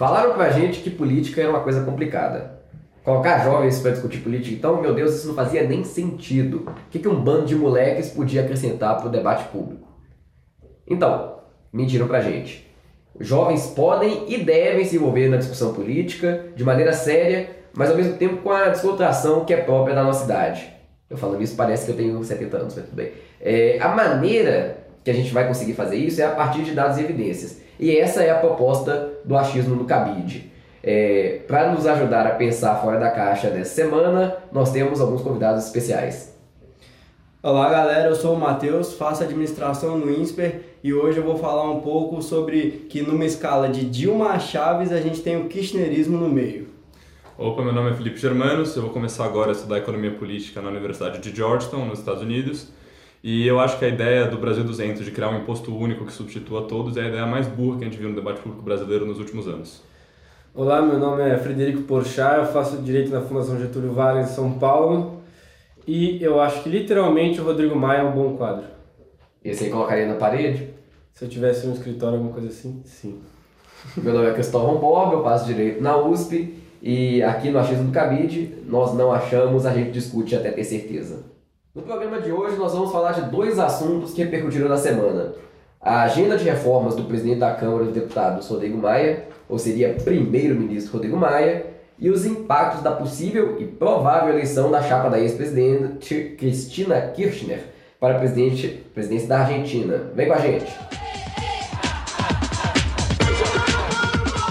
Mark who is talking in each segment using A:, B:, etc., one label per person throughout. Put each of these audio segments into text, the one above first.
A: Falaram pra gente que política era uma coisa complicada. Colocar jovens para discutir política, então, meu Deus, isso não fazia nem sentido. O que, que um bando de moleques podia acrescentar para o debate público? Então, mentiram pra gente. Jovens podem e devem se envolver na discussão política de maneira séria, mas ao mesmo tempo com a descontração que é própria da nossa idade. Eu falando isso parece que eu tenho 70 anos, mas tudo bem. É, a maneira que a gente vai conseguir fazer isso é a partir de dados e evidências. E essa é a proposta do achismo no cabide. É, Para nos ajudar a pensar fora da caixa nessa semana, nós temos alguns convidados especiais.
B: Olá galera, eu sou o Matheus, faço administração no INSPER e hoje eu vou falar um pouco sobre que numa escala de Dilma a Chaves a gente tem o kirchnerismo no meio.
C: Opa, meu nome é Felipe Germanos, eu vou começar agora a estudar economia política na Universidade de Georgetown, nos Estados Unidos. E eu acho que a ideia do Brasil 200 de criar um imposto único que substitua todos é a ideia mais burra que a gente viu no debate público brasileiro nos últimos anos.
D: Olá, meu nome é Frederico Porchat, eu faço Direito na Fundação Getúlio Vargas em São Paulo e eu acho que literalmente o Rodrigo Maia é um bom quadro.
A: E você colocaria na parede?
D: Se eu tivesse um escritório, alguma coisa assim, sim.
A: Meu nome é Cristóvão Bob, eu faço Direito na USP e aqui no Achismo do Cabide nós não achamos, a gente discute até ter certeza. No programa de hoje nós vamos falar de dois assuntos que repercutiram na semana. A agenda de reformas do presidente da Câmara dos Deputados, Rodrigo Maia, ou seria primeiro-ministro Rodrigo Maia, e os impactos da possível e provável eleição da chapa da ex-presidente Cristina Kirchner para a presidente, presidência da Argentina. Vem com a gente!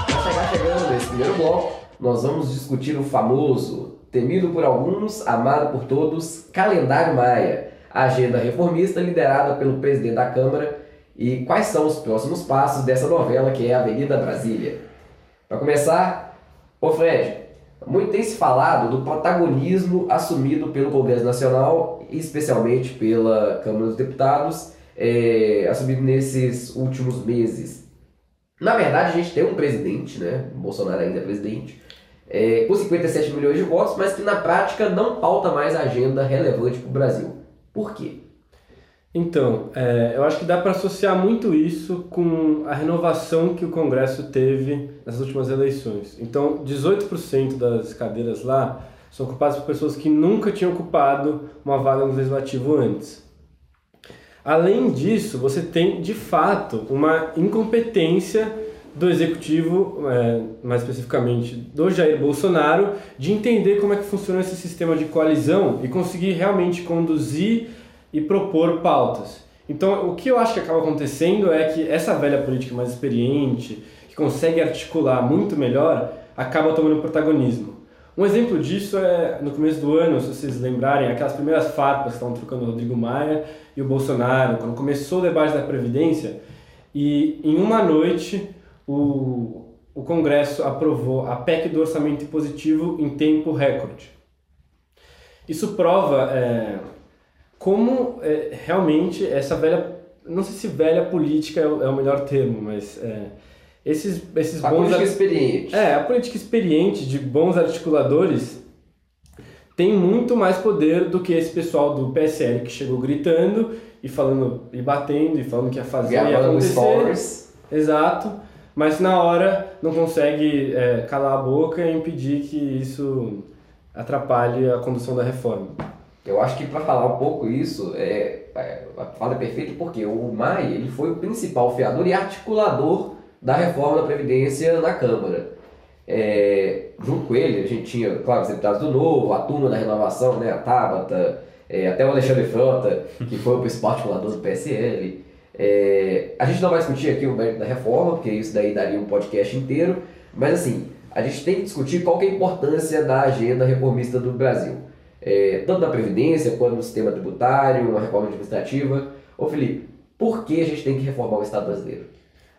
A: Para chegar chegando nesse primeiro bloco, nós vamos discutir o famoso temido por alguns, amado por todos, Calendário Maia, agenda reformista liderada pelo presidente da Câmara e quais são os próximos passos dessa novela que é a Avenida Brasília. Para começar, ô Fred, muito tem se falado do protagonismo assumido pelo Congresso Nacional, especialmente pela Câmara dos Deputados, é, assumido nesses últimos meses. Na verdade, a gente tem um presidente, né? Bolsonaro ainda é presidente, é, com 57 milhões de votos, mas que na prática não pauta mais agenda relevante para o Brasil. Por quê?
D: Então, é, eu acho que dá para associar muito isso com a renovação que o Congresso teve nas últimas eleições. Então, 18% das cadeiras lá são ocupadas por pessoas que nunca tinham ocupado uma vaga no legislativo antes. Além disso, você tem de fato uma incompetência do executivo, é, mais especificamente do Jair Bolsonaro, de entender como é que funciona esse sistema de coalizão e conseguir realmente conduzir e propor pautas. Então, o que eu acho que acaba acontecendo é que essa velha política mais experiente, que consegue articular muito melhor, acaba tomando protagonismo. Um exemplo disso é no começo do ano, se vocês lembrarem, aquelas primeiras farpas que estavam trocando o Rodrigo Maia e o Bolsonaro, quando começou o debate da Previdência, e em uma noite o, o Congresso aprovou a PEC do orçamento positivo em tempo recorde. Isso prova é, como é, realmente essa velha, não sei se velha política é o, é o melhor termo, mas é, esses, esses
A: a
D: bons...
A: política experiente.
D: É, a política experiente de bons articuladores tem muito mais poder do que esse pessoal do PSL que chegou gritando e falando e batendo e falando que ia fazer ia acontecer.
A: stories.
D: Exato. Mas na hora não consegue é, calar a boca e impedir que isso atrapalhe a condução da reforma.
A: Eu acho que para falar um pouco isso, é, é, a fala é perfeita porque o Maia ele foi o principal fiador e articulador da reforma da Previdência na Câmara. É, junto com ele, a gente tinha, claro, os deputados do Novo, a turma da renovação, né, a Tabata, é, até o Alexandre Frota, que foi o principal articulador do PSL. É, a gente não vai discutir aqui o mérito da reforma, porque isso daí daria um podcast inteiro, mas assim, a gente tem que discutir qual que é a importância da agenda reformista do Brasil. É, tanto na Previdência quanto no sistema tributário, uma reforma administrativa. Ô Felipe, por que a gente tem que reformar o Estado brasileiro?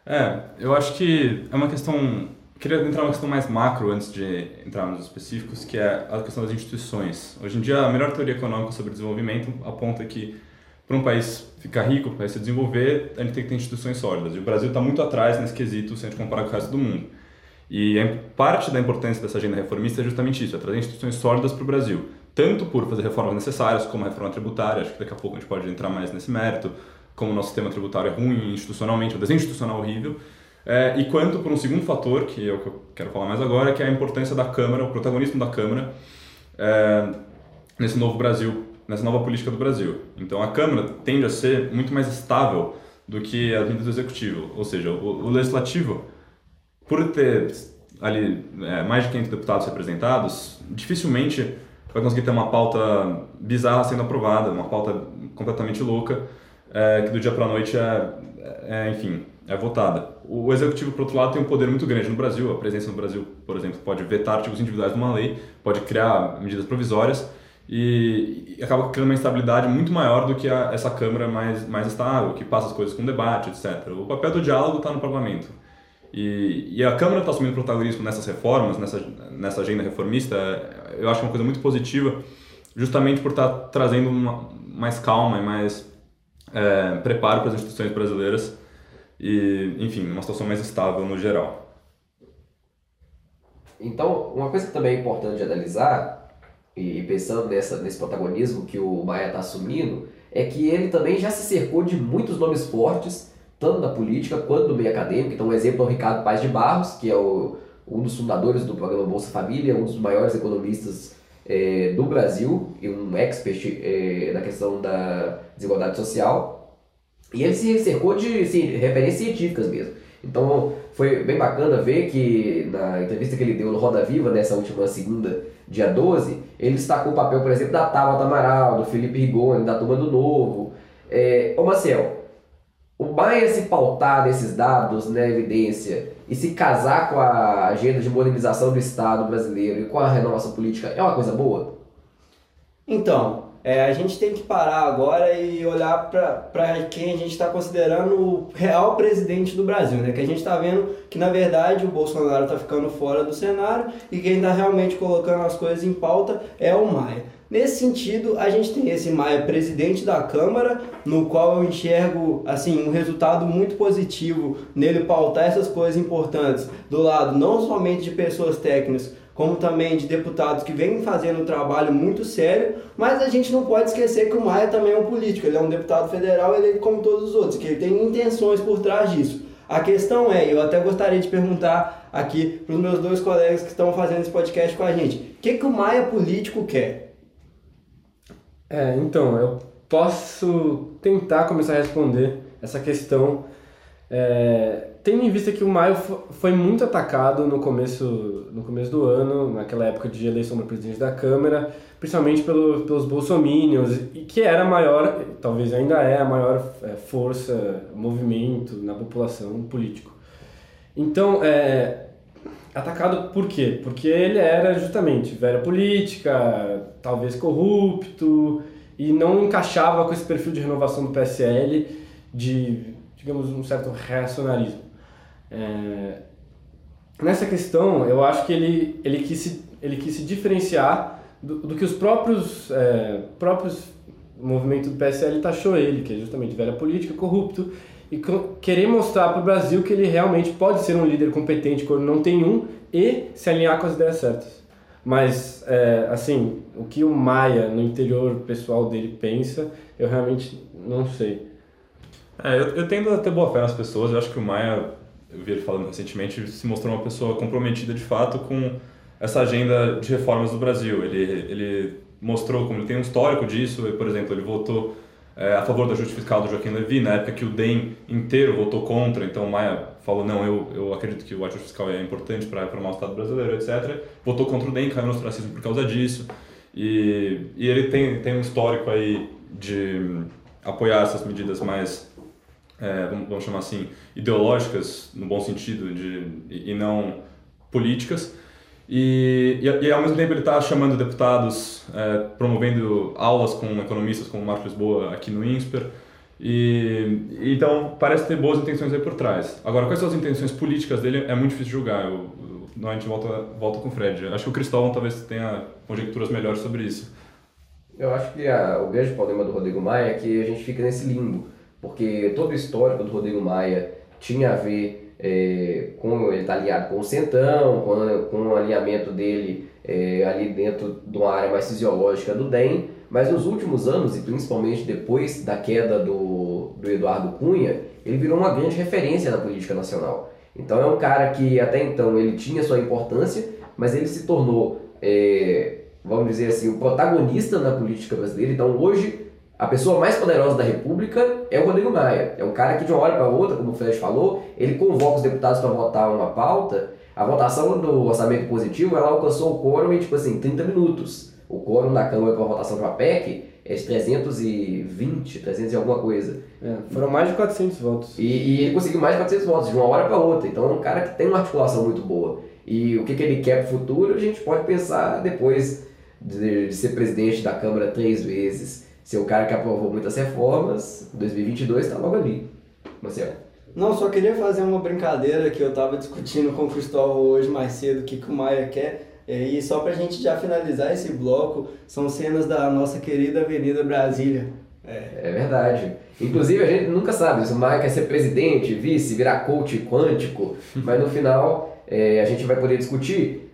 C: É, eu acho que é uma questão. Queria entrar numa questão mais macro antes de entrar nos específicos, que é a questão das instituições. Hoje em dia, a melhor teoria econômica sobre desenvolvimento aponta que para um país ficar rico, para país se desenvolver, a gente tem que ter instituições sólidas. E o Brasil está muito atrás nesse quesito se a gente comparar com o resto do mundo. E a parte da importância dessa agenda reformista é justamente isso, é trazer instituições sólidas para o Brasil. Tanto por fazer reformas necessárias, como a reforma tributária, acho que daqui a pouco a gente pode entrar mais nesse mérito, como o nosso sistema tributário é ruim institucionalmente, o desenho institucional é horrível, é, e quanto por um segundo fator, que é o que eu quero falar mais agora, que é a importância da Câmara, o protagonismo da Câmara é, nesse novo Brasil, nessa nova política do Brasil. Então a Câmara tende a ser muito mais estável do que a vinda do Executivo, ou seja, o, o Legislativo, por ter ali é, mais de 500 deputados representados, dificilmente vai conseguir ter uma pauta bizarra sendo aprovada, uma pauta completamente louca, é, que do dia para a noite é, é, enfim, é votada. O executivo, por outro lado, tem um poder muito grande no Brasil. A presença no Brasil, por exemplo, pode vetar artigos individuais de uma lei, pode criar medidas provisórias e, e acaba criando uma instabilidade muito maior do que a, essa Câmara mais, mais estável, que passa as coisas com debate, etc. O papel do diálogo está no parlamento. E, e a Câmara está assumindo protagonismo nessas reformas, nessa, nessa agenda reformista, eu acho uma coisa muito positiva, justamente por estar tá trazendo uma, mais calma e mais é, preparo para as instituições brasileiras e, enfim, uma situação mais estável no geral.
A: Então, uma coisa que também é importante analisar, e pensando nessa, nesse protagonismo que o Maia está assumindo, é que ele também já se cercou de muitos nomes fortes, tanto na política quanto no meio acadêmico. Então, um exemplo é o Ricardo Paz de Barros, que é o, um dos fundadores do programa Bolsa Família, um dos maiores economistas é, do Brasil e um expert é, na questão da desigualdade social. E ele se cercou de assim, referências científicas mesmo. Então foi bem bacana ver que na entrevista que ele deu no Roda Viva, nessa última segunda, dia 12, ele destacou o papel, por exemplo, da Tabata Amaral, do Felipe Rigoni, da Turma do Novo. É, ô Marcel, o Maia se pautar nesses dados, na né, evidência, e se casar com a agenda de modernização do Estado brasileiro e com a renovação política, é uma coisa boa?
B: Então, é, a gente tem que parar agora e olhar para quem a gente está considerando o real presidente do Brasil, né? Que a gente está vendo que, na verdade, o Bolsonaro está ficando fora do cenário e quem está realmente colocando as coisas em pauta é o Maia. Nesse sentido, a gente tem esse Maia presidente da Câmara, no qual eu enxergo assim um resultado muito positivo nele pautar essas coisas importantes do lado não somente de pessoas técnicas, como também de deputados que vêm fazendo um trabalho muito sério, mas a gente não pode esquecer que o Maia também é um político, ele é um deputado federal, ele é como todos os outros, que ele tem intenções por trás disso. A questão é, eu até gostaria de perguntar aqui para os meus dois colegas que estão fazendo esse podcast com a gente, o que, que o Maia político quer?
D: É, então, eu posso tentar começar a responder essa questão é, tendo em vista que o Maio foi muito atacado no começo, no começo do ano, naquela época de eleição do presidente da Câmara, principalmente pelo, pelos bolsominions, e que era a maior, talvez ainda é a maior é, força, movimento na população político. Então, é, atacado por quê? Porque ele era justamente velha política, talvez corrupto, e não encaixava com esse perfil de renovação do PSL de digamos, um certo reacionarismo. É, nessa questão, eu acho que ele, ele, quis, se, ele quis se diferenciar do, do que os próprios, é, próprios movimentos do PSL taxou ele, que é justamente velha política, corrupto, e querer mostrar para o Brasil que ele realmente pode ser um líder competente quando não tem um e se alinhar com as ideias certas. Mas, é, assim, o que o Maia, no interior pessoal dele, pensa, eu realmente não sei.
C: É, eu, eu tendo a ter boa fé nas pessoas. Eu acho que o Maia, eu vi ele falando recentemente, se mostrou uma pessoa comprometida de fato com essa agenda de reformas do Brasil. Ele, ele mostrou como ele tem um histórico disso. Por exemplo, ele votou é, a favor do ajuste fiscal do Joaquim Levy, na época que o DEM inteiro votou contra. Então Maia falou: não, eu, eu acredito que o ajuste fiscal é importante para reformar o Estado brasileiro, etc. Votou contra o DEM, caiu no ostracismo por causa disso. E, e ele tem, tem um histórico aí de apoiar essas medidas mais é, vamos chamar assim, ideológicas, no bom sentido, de, e, não políticas. E, e, e, ao mesmo tempo ele está chamando deputados, é, promovendo aulas com economistas como Marcos Lisboa aqui no INSPER. E, então parece ter boas intenções aí por trás. Agora, quais são as intenções políticas dele é muito difícil julgar. Eu, eu, a gente volta, volta com o Fred. Acho que o Cristóvão talvez tenha conjecturas melhores sobre isso.
A: Eu acho que a, o grande problema do Rodrigo Maia é que a gente fica nesse limbo porque todo o histórico do Rodrigo Maia tinha a ver é, com ele estar tá alinhado com o Centão, com, com o alinhamento dele é, ali dentro de uma área mais fisiológica do DEM, mas nos últimos anos, e principalmente depois da queda do, do Eduardo Cunha, ele virou uma grande referência na política nacional. Então é um cara que até então ele tinha sua importância, mas ele se tornou, é, vamos dizer assim, o protagonista na política brasileira. Então hoje a pessoa mais poderosa da República é o Rodrigo Maia. É um cara que de uma hora para outra, como o Fred falou, ele convoca os deputados para votar uma pauta. A votação do orçamento positivo ela alcançou o quórum em tipo assim 30 minutos. O quórum da Câmara para a votação de uma PEC é de 320, 300 e alguma coisa.
D: É, foram mais de 400 votos.
A: E, e, ele conseguiu mais de 400 votos de uma hora para outra. Então é um cara que tem uma articulação muito boa. E o que, que ele quer para o futuro, a gente pode pensar depois de, de ser presidente da Câmara três vezes ser o cara que aprovou muitas reformas, 2022 está logo ali. Marcelo.
B: Não, só queria fazer uma brincadeira que eu estava discutindo com o Cristóvão hoje mais cedo, o que, que o Maia quer. É, e só para a gente já finalizar esse bloco, são cenas da nossa querida Avenida Brasília.
A: É. é verdade. Inclusive, a gente nunca sabe se o Maia quer ser presidente, vice, virar coach quântico, mas no final é, a gente vai poder discutir.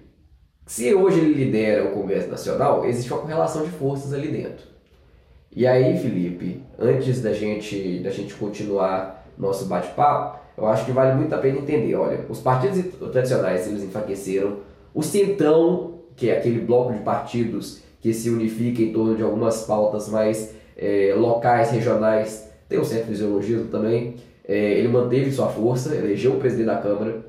A: Se hoje ele lidera o Congresso Nacional, existe uma correlação de forças ali dentro. E aí, Felipe, antes da gente, da gente continuar nosso bate-papo, eu acho que vale muito a pena entender. Olha, os partidos tradicionais eles enfraqueceram. O Centrão, que é aquele bloco de partidos que se unifica em torno de algumas pautas mais é, locais, regionais, tem um certo fisiologismo também. É, ele manteve sua força, elegeu o presidente da Câmara.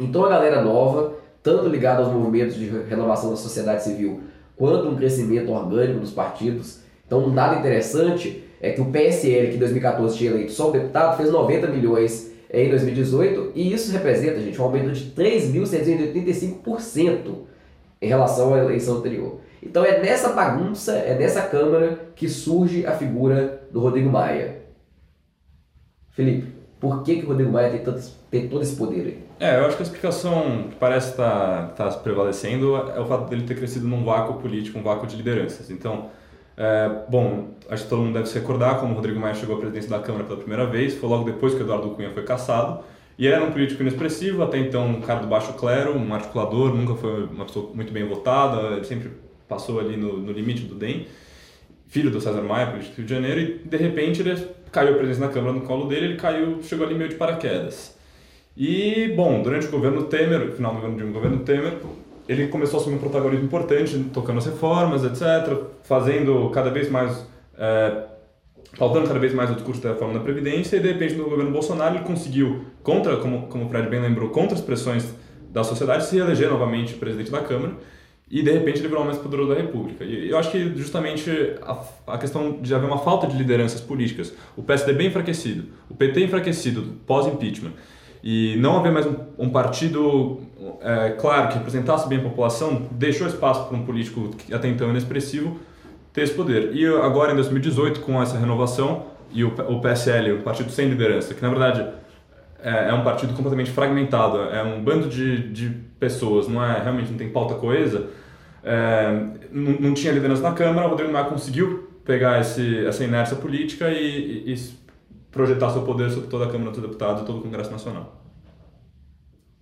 A: Então a galera nova, tanto ligada aos movimentos de renovação da sociedade civil, quanto um crescimento orgânico dos partidos, então, um dado interessante é que o PSL, que em 2014 tinha eleito só o deputado, fez 90 milhões em 2018 e isso representa, gente, um aumento de 3.785% em relação à eleição anterior. Então é nessa bagunça, é nessa Câmara que surge a figura do Rodrigo Maia. Felipe, por que, que o Rodrigo Maia tem, tanto, tem todo esse poder aí?
C: É, eu acho que a explicação que parece estar tá, tá prevalecendo é o fato dele ter crescido num vácuo político, um vácuo de lideranças. Então, é, bom, acho que todo mundo deve se recordar como o Rodrigo Maia chegou à presidência da Câmara pela primeira vez, foi logo depois que o Eduardo Cunha foi cassado, e era um político inexpressivo, até então um cara do baixo clero, um articulador, nunca foi uma pessoa muito bem votada, ele sempre passou ali no, no limite do DEM, filho do César Maia, político do Rio de Janeiro, e de repente ele caiu a presidência da Câmara no colo dele, ele caiu, chegou ali meio de paraquedas. E, bom, durante o governo Temer, final do governo Temer, ele começou a assumir um protagonismo importante, tocando as reformas, etc., fazendo cada vez mais, é, cada vez mais o discurso da reforma da Previdência, e de repente no governo Bolsonaro ele conseguiu, contra, como, como o Fred bem lembrou, contra as pressões da sociedade, se eleger novamente presidente da Câmara, e de repente ele virou o mais poderoso da República. E eu acho que justamente a, a questão de haver uma falta de lideranças políticas, o PSD bem enfraquecido, o PT enfraquecido pós-impeachment, e não haver mais um, um partido, é, claro, que representasse bem a população, deixou espaço para um político que até então inexpressivo ter esse poder. E agora, em 2018, com essa renovação, e o, o PSL, o partido sem liderança, que na verdade é, é, um partido completamente fragmentado, é um bando de, de pessoas, não é realmente não tem pauta coesa, é, não, não, tinha liderança na Câmara, o Rodrigo Maia conseguiu pegar esse, essa inércia política e, e, e projetar seu poder sobre toda a Câmara dos Deputados e todo o Congresso Nacional.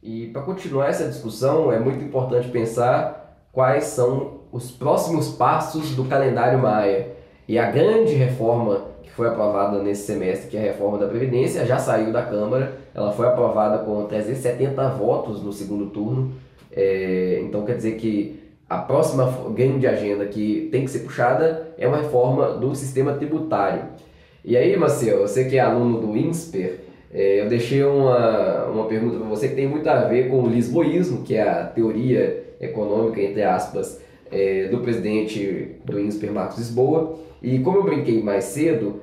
A: E para continuar essa discussão, é muito importante pensar quais são os próximos passos do calendário Maia. E a grande reforma que foi aprovada nesse semestre, que é a reforma da Previdência, já saiu da Câmara, ela foi aprovada com 370 votos no segundo turno. É, então quer dizer que a próxima grande agenda que tem que ser puxada é uma reforma do sistema tributário. E aí, Marcelo, você que é aluno do INSPER, é, eu deixei uma, uma pergunta para você que tem muito a ver com o lisboísmo, que é a teoria econômica, entre aspas, é, do presidente do INSPER, Marcos Lisboa. E como eu brinquei mais cedo,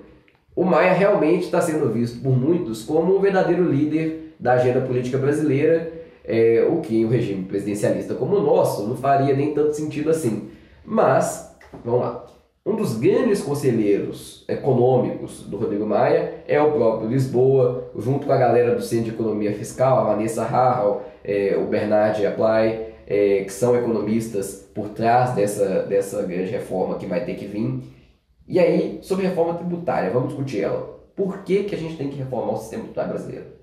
A: o Maia realmente está sendo visto por muitos como um verdadeiro líder da agenda política brasileira, é, o que o regime presidencialista como o nosso não faria nem tanto sentido assim. Mas, vamos lá. Um dos grandes conselheiros econômicos do Rodrigo Maia é o próprio Lisboa, junto com a galera do Centro de Economia Fiscal, a Vanessa Harrell, é, o Bernard Apply, é, que são economistas por trás dessa, dessa grande reforma que vai ter que vir. E aí, sobre reforma tributária, vamos discutir ela. Por que, que a gente tem que reformar o sistema tributário brasileiro?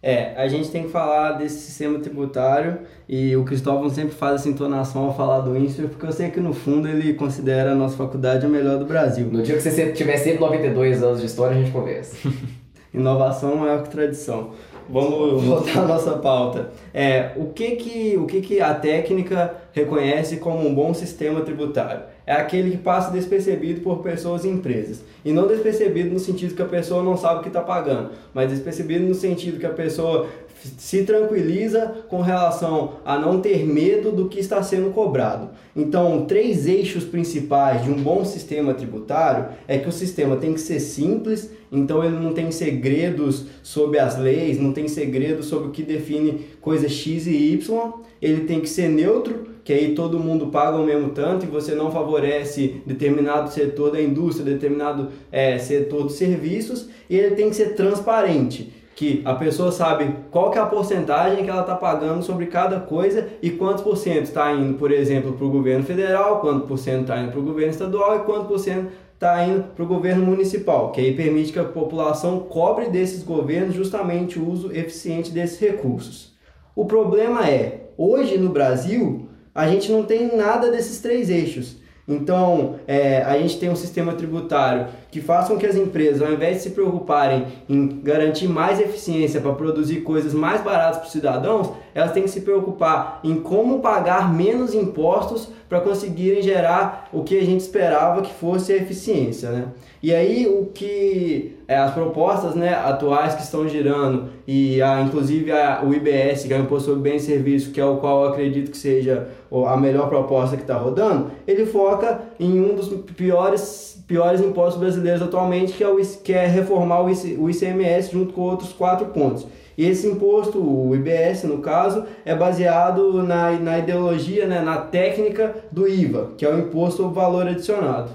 B: É, a gente tem que falar desse sistema tributário e o Cristóvão sempre faz essa entonação ao falar do INSPER, porque eu sei que no fundo ele considera a nossa faculdade a melhor do Brasil.
A: No dia que você tiver 192 anos de história, a gente conversa.
B: Inovação maior que tradição. Vamos voltar à nossa pauta. É, o que que, o que que a técnica reconhece como um bom sistema tributário? É aquele que passa despercebido por pessoas e empresas. E não despercebido no sentido que a pessoa não sabe o que está pagando, mas despercebido no sentido que a pessoa se tranquiliza com relação a não ter medo do que está sendo cobrado. Então, três eixos principais de um bom sistema tributário é que o sistema tem que ser simples, então ele não tem segredos sobre as leis, não tem segredos sobre o que define coisas X e Y, ele tem que ser neutro, que aí todo mundo paga o mesmo tanto e você não favorece determinado setor da indústria, determinado é, setor dos serviços, e ele tem que ser transparente que a pessoa sabe qual que é a porcentagem que ela está pagando sobre cada coisa e quantos por cento está indo, por exemplo, para o governo federal, quanto por cento está indo para o governo estadual e quanto por cento está indo para o governo municipal, que aí permite que a população cobre desses governos justamente o uso eficiente desses recursos. O problema é, hoje no Brasil, a gente não tem nada desses três eixos. Então, é, a gente tem um sistema tributário que faça com que as empresas, ao invés de se preocuparem em garantir mais eficiência para produzir coisas mais baratas para os cidadãos, elas têm que se preocupar em como pagar menos impostos para conseguirem gerar o que a gente esperava que fosse a eficiência. Né? E aí, o que é, as propostas né, atuais que estão girando, e a, inclusive a, o IBS, que é o Imposto sobre Bens e Serviços, que é o qual eu acredito que seja a melhor proposta que está rodando, ele foca em um dos piores, piores impostos brasileiros atualmente, que é, o, que é reformar o ICMS junto com outros quatro pontos. E esse imposto, o IBS no caso, é baseado na, na ideologia, né, na técnica do IVA, que é o Imposto sobre Valor Adicionado.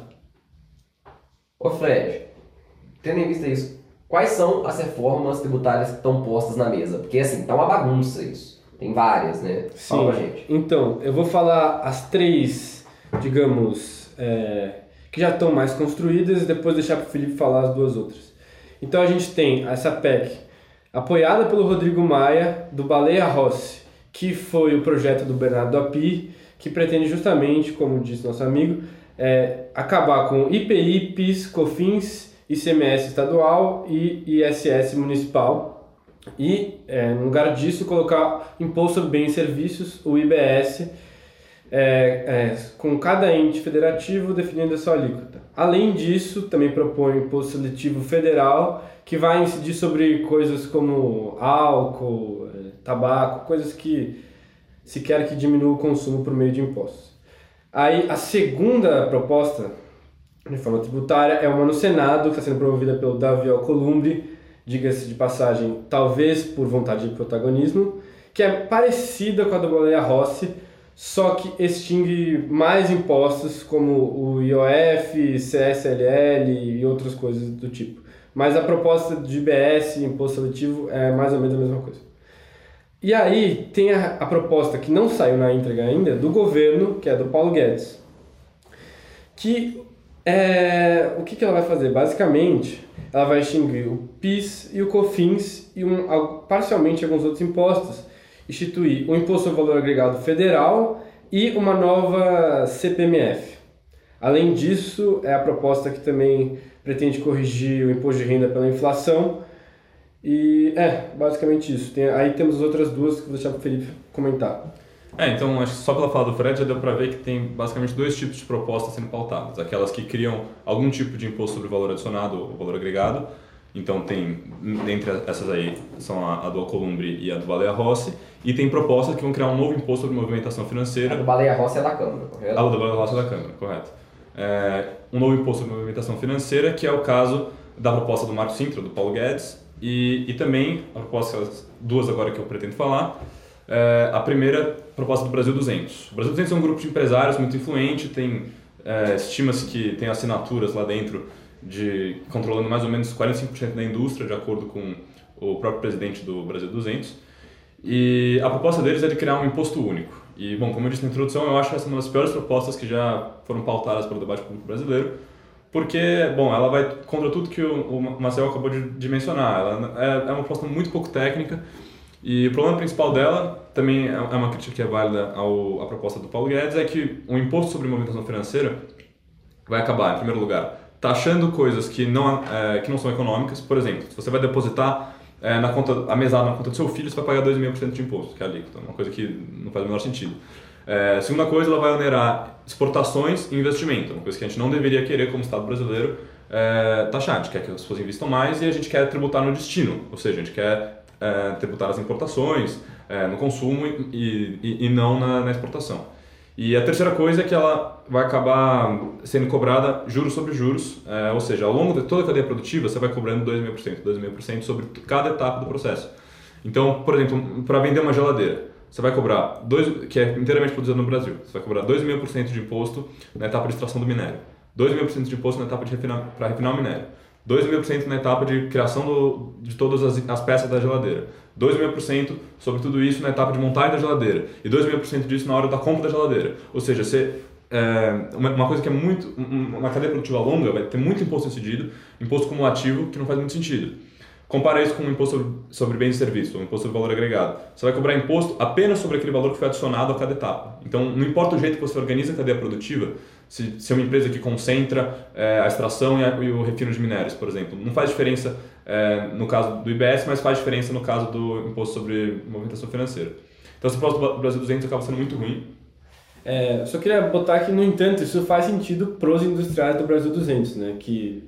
A: Ô Fred, tendo em vista isso, quais são as reformas tributárias que estão postas na mesa? Porque assim, tá uma bagunça isso. Tem várias, né?
D: Sim. Fala pra gente. Então, eu vou falar as três, digamos, é, que já estão mais construídas e depois deixar para o Felipe falar as duas outras. Então a gente tem essa PEC apoiada pelo Rodrigo Maia, do Baleia Rossi, que foi o projeto do Bernardo Api, que pretende justamente, como disse nosso amigo, é, acabar com IPI, PIS, COFINS, ICMS estadual e ISS municipal. E, é, no lugar disso, colocar Imposto sobre Bens e Serviços, o IBS, é, é, com cada ente federativo definindo a sua alíquota. Além disso, também propõe imposto seletivo federal que vai incidir sobre coisas como álcool, é, tabaco, coisas que se quer que diminua o consumo por meio de impostos. Aí a segunda proposta de reforma tributária é uma no Senado, que está sendo promovida pelo Davi Alcolumbre, diga-se de passagem, talvez por vontade de protagonismo, que é parecida com a do Boleia Rossi, só que extingue mais impostos como o IOF, CSLL e outras coisas do tipo. Mas a proposta de IBS, imposto seletivo, é mais ou menos a mesma coisa. E aí tem a, a, proposta que não saiu na entrega ainda do governo, que é do Paulo Guedes. Que é, o que, que ela vai fazer? Basicamente, ela vai extinguir o PIS e o COFINS e um, parcialmente alguns outros impostos, instituir o Imposto sobre Valor Agregado Federal e uma nova CPMF. Além disso, é a proposta que também pretende corrigir o imposto de renda pela inflação e é, basicamente isso. Tem, aí temos as outras duas que vou deixar para o Felipe comentar.
C: É, então acho que só pela fala do Fred já deu para ver que tem basicamente dois tipos de propostas sendo pautadas. Aquelas que criam algum tipo de imposto sobre valor adicionado ou valor agregado. Então tem, dentre essas aí, são a, a do Alcolumbre e a do Baleia Rossi. E tem propostas que vão criar um novo imposto sobre movimentação financeira.
A: A do Baleia Rossi é da Câmara, correto?
C: A do Baleia Rossi é da Câmara, correto. É, um novo imposto sobre movimentação financeira, que é o caso da proposta do Marco Sintra, do Paulo Guedes, e, e também, a proposta, duas agora que eu pretendo falar, é, a primeira proposta do Brasil 200. O Brasil 200 é um grupo de empresários muito influente, tem é, estima-se que tem assinaturas lá dentro de controlando mais ou menos 45% da indústria, de acordo com o próprio presidente do Brasil 200. E a proposta deles é de criar um imposto único. E, bom, como eu disse na introdução, eu acho essa uma das piores propostas que já foram pautadas pelo debate público brasileiro, porque, bom, ela vai contra tudo que o, o Marcel acabou de, de mencionar. Ela é, é, uma proposta muito pouco técnica e o problema principal dela, também é, é uma crítica que é válida ao, à proposta do Paulo Guedes, é que o imposto sobre movimentação financeira vai acabar, em primeiro lugar, taxando coisas que não, é, que não são econômicas. Por exemplo, se você vai depositar é, na conta, a mesada na conta do seu filho, você vai pagar 2,5% de imposto, que é alíquota, uma coisa que não faz o menor sentido. É, segunda coisa, ela vai onerar exportações e investimento, uma coisa que a gente não deveria querer como Estado brasileiro é, taxar. A gente quer que as pessoas investam mais e a gente quer tributar no destino, ou seja, a gente quer é, tributar as importações, é, no consumo e, e, e não na, na exportação. E a terceira coisa é que ela vai acabar sendo cobrada juros sobre juros, é, ou seja, ao longo de toda a cadeia produtiva você vai cobrando 2,5%, 2,5% sobre cada etapa do processo. Então, por exemplo, para vender uma geladeira, você vai cobrar, dois, que é inteiramente produzida no Brasil, você vai cobrar 2,5% de imposto na etapa de extração do minério, 2,5% de imposto na etapa para refinar o minério, 2,5% na etapa de criação do, de todas as, as peças da geladeira, 2,5% sobre tudo isso na etapa de montagem da geladeira e 2,5% disso na hora da compra da geladeira. Ou seja, você, é, uma, coisa que é muito. Uma cadeia produtiva longa vai ter muito imposto incidido, imposto cumulativo, que não faz muito sentido. Compara isso com o imposto sobre, sobre bens e serviços, o imposto sobre valor agregado. Você vai cobrar imposto apenas sobre aquele valor que foi adicionado a cada etapa. Então, não importa o jeito que você organiza a cadeia produtiva, se, se é uma empresa que concentra é, a extração e, a, e, o refino de minérios, por exemplo, não faz diferença é, no caso do IBS, mas faz diferença no caso do imposto sobre movimentação financeira. Então, esse imposto do Brasil 200 acaba sendo muito ruim.
D: É, só queria botar que, no entanto, isso faz sentido para os industriais do Brasil 200, né? que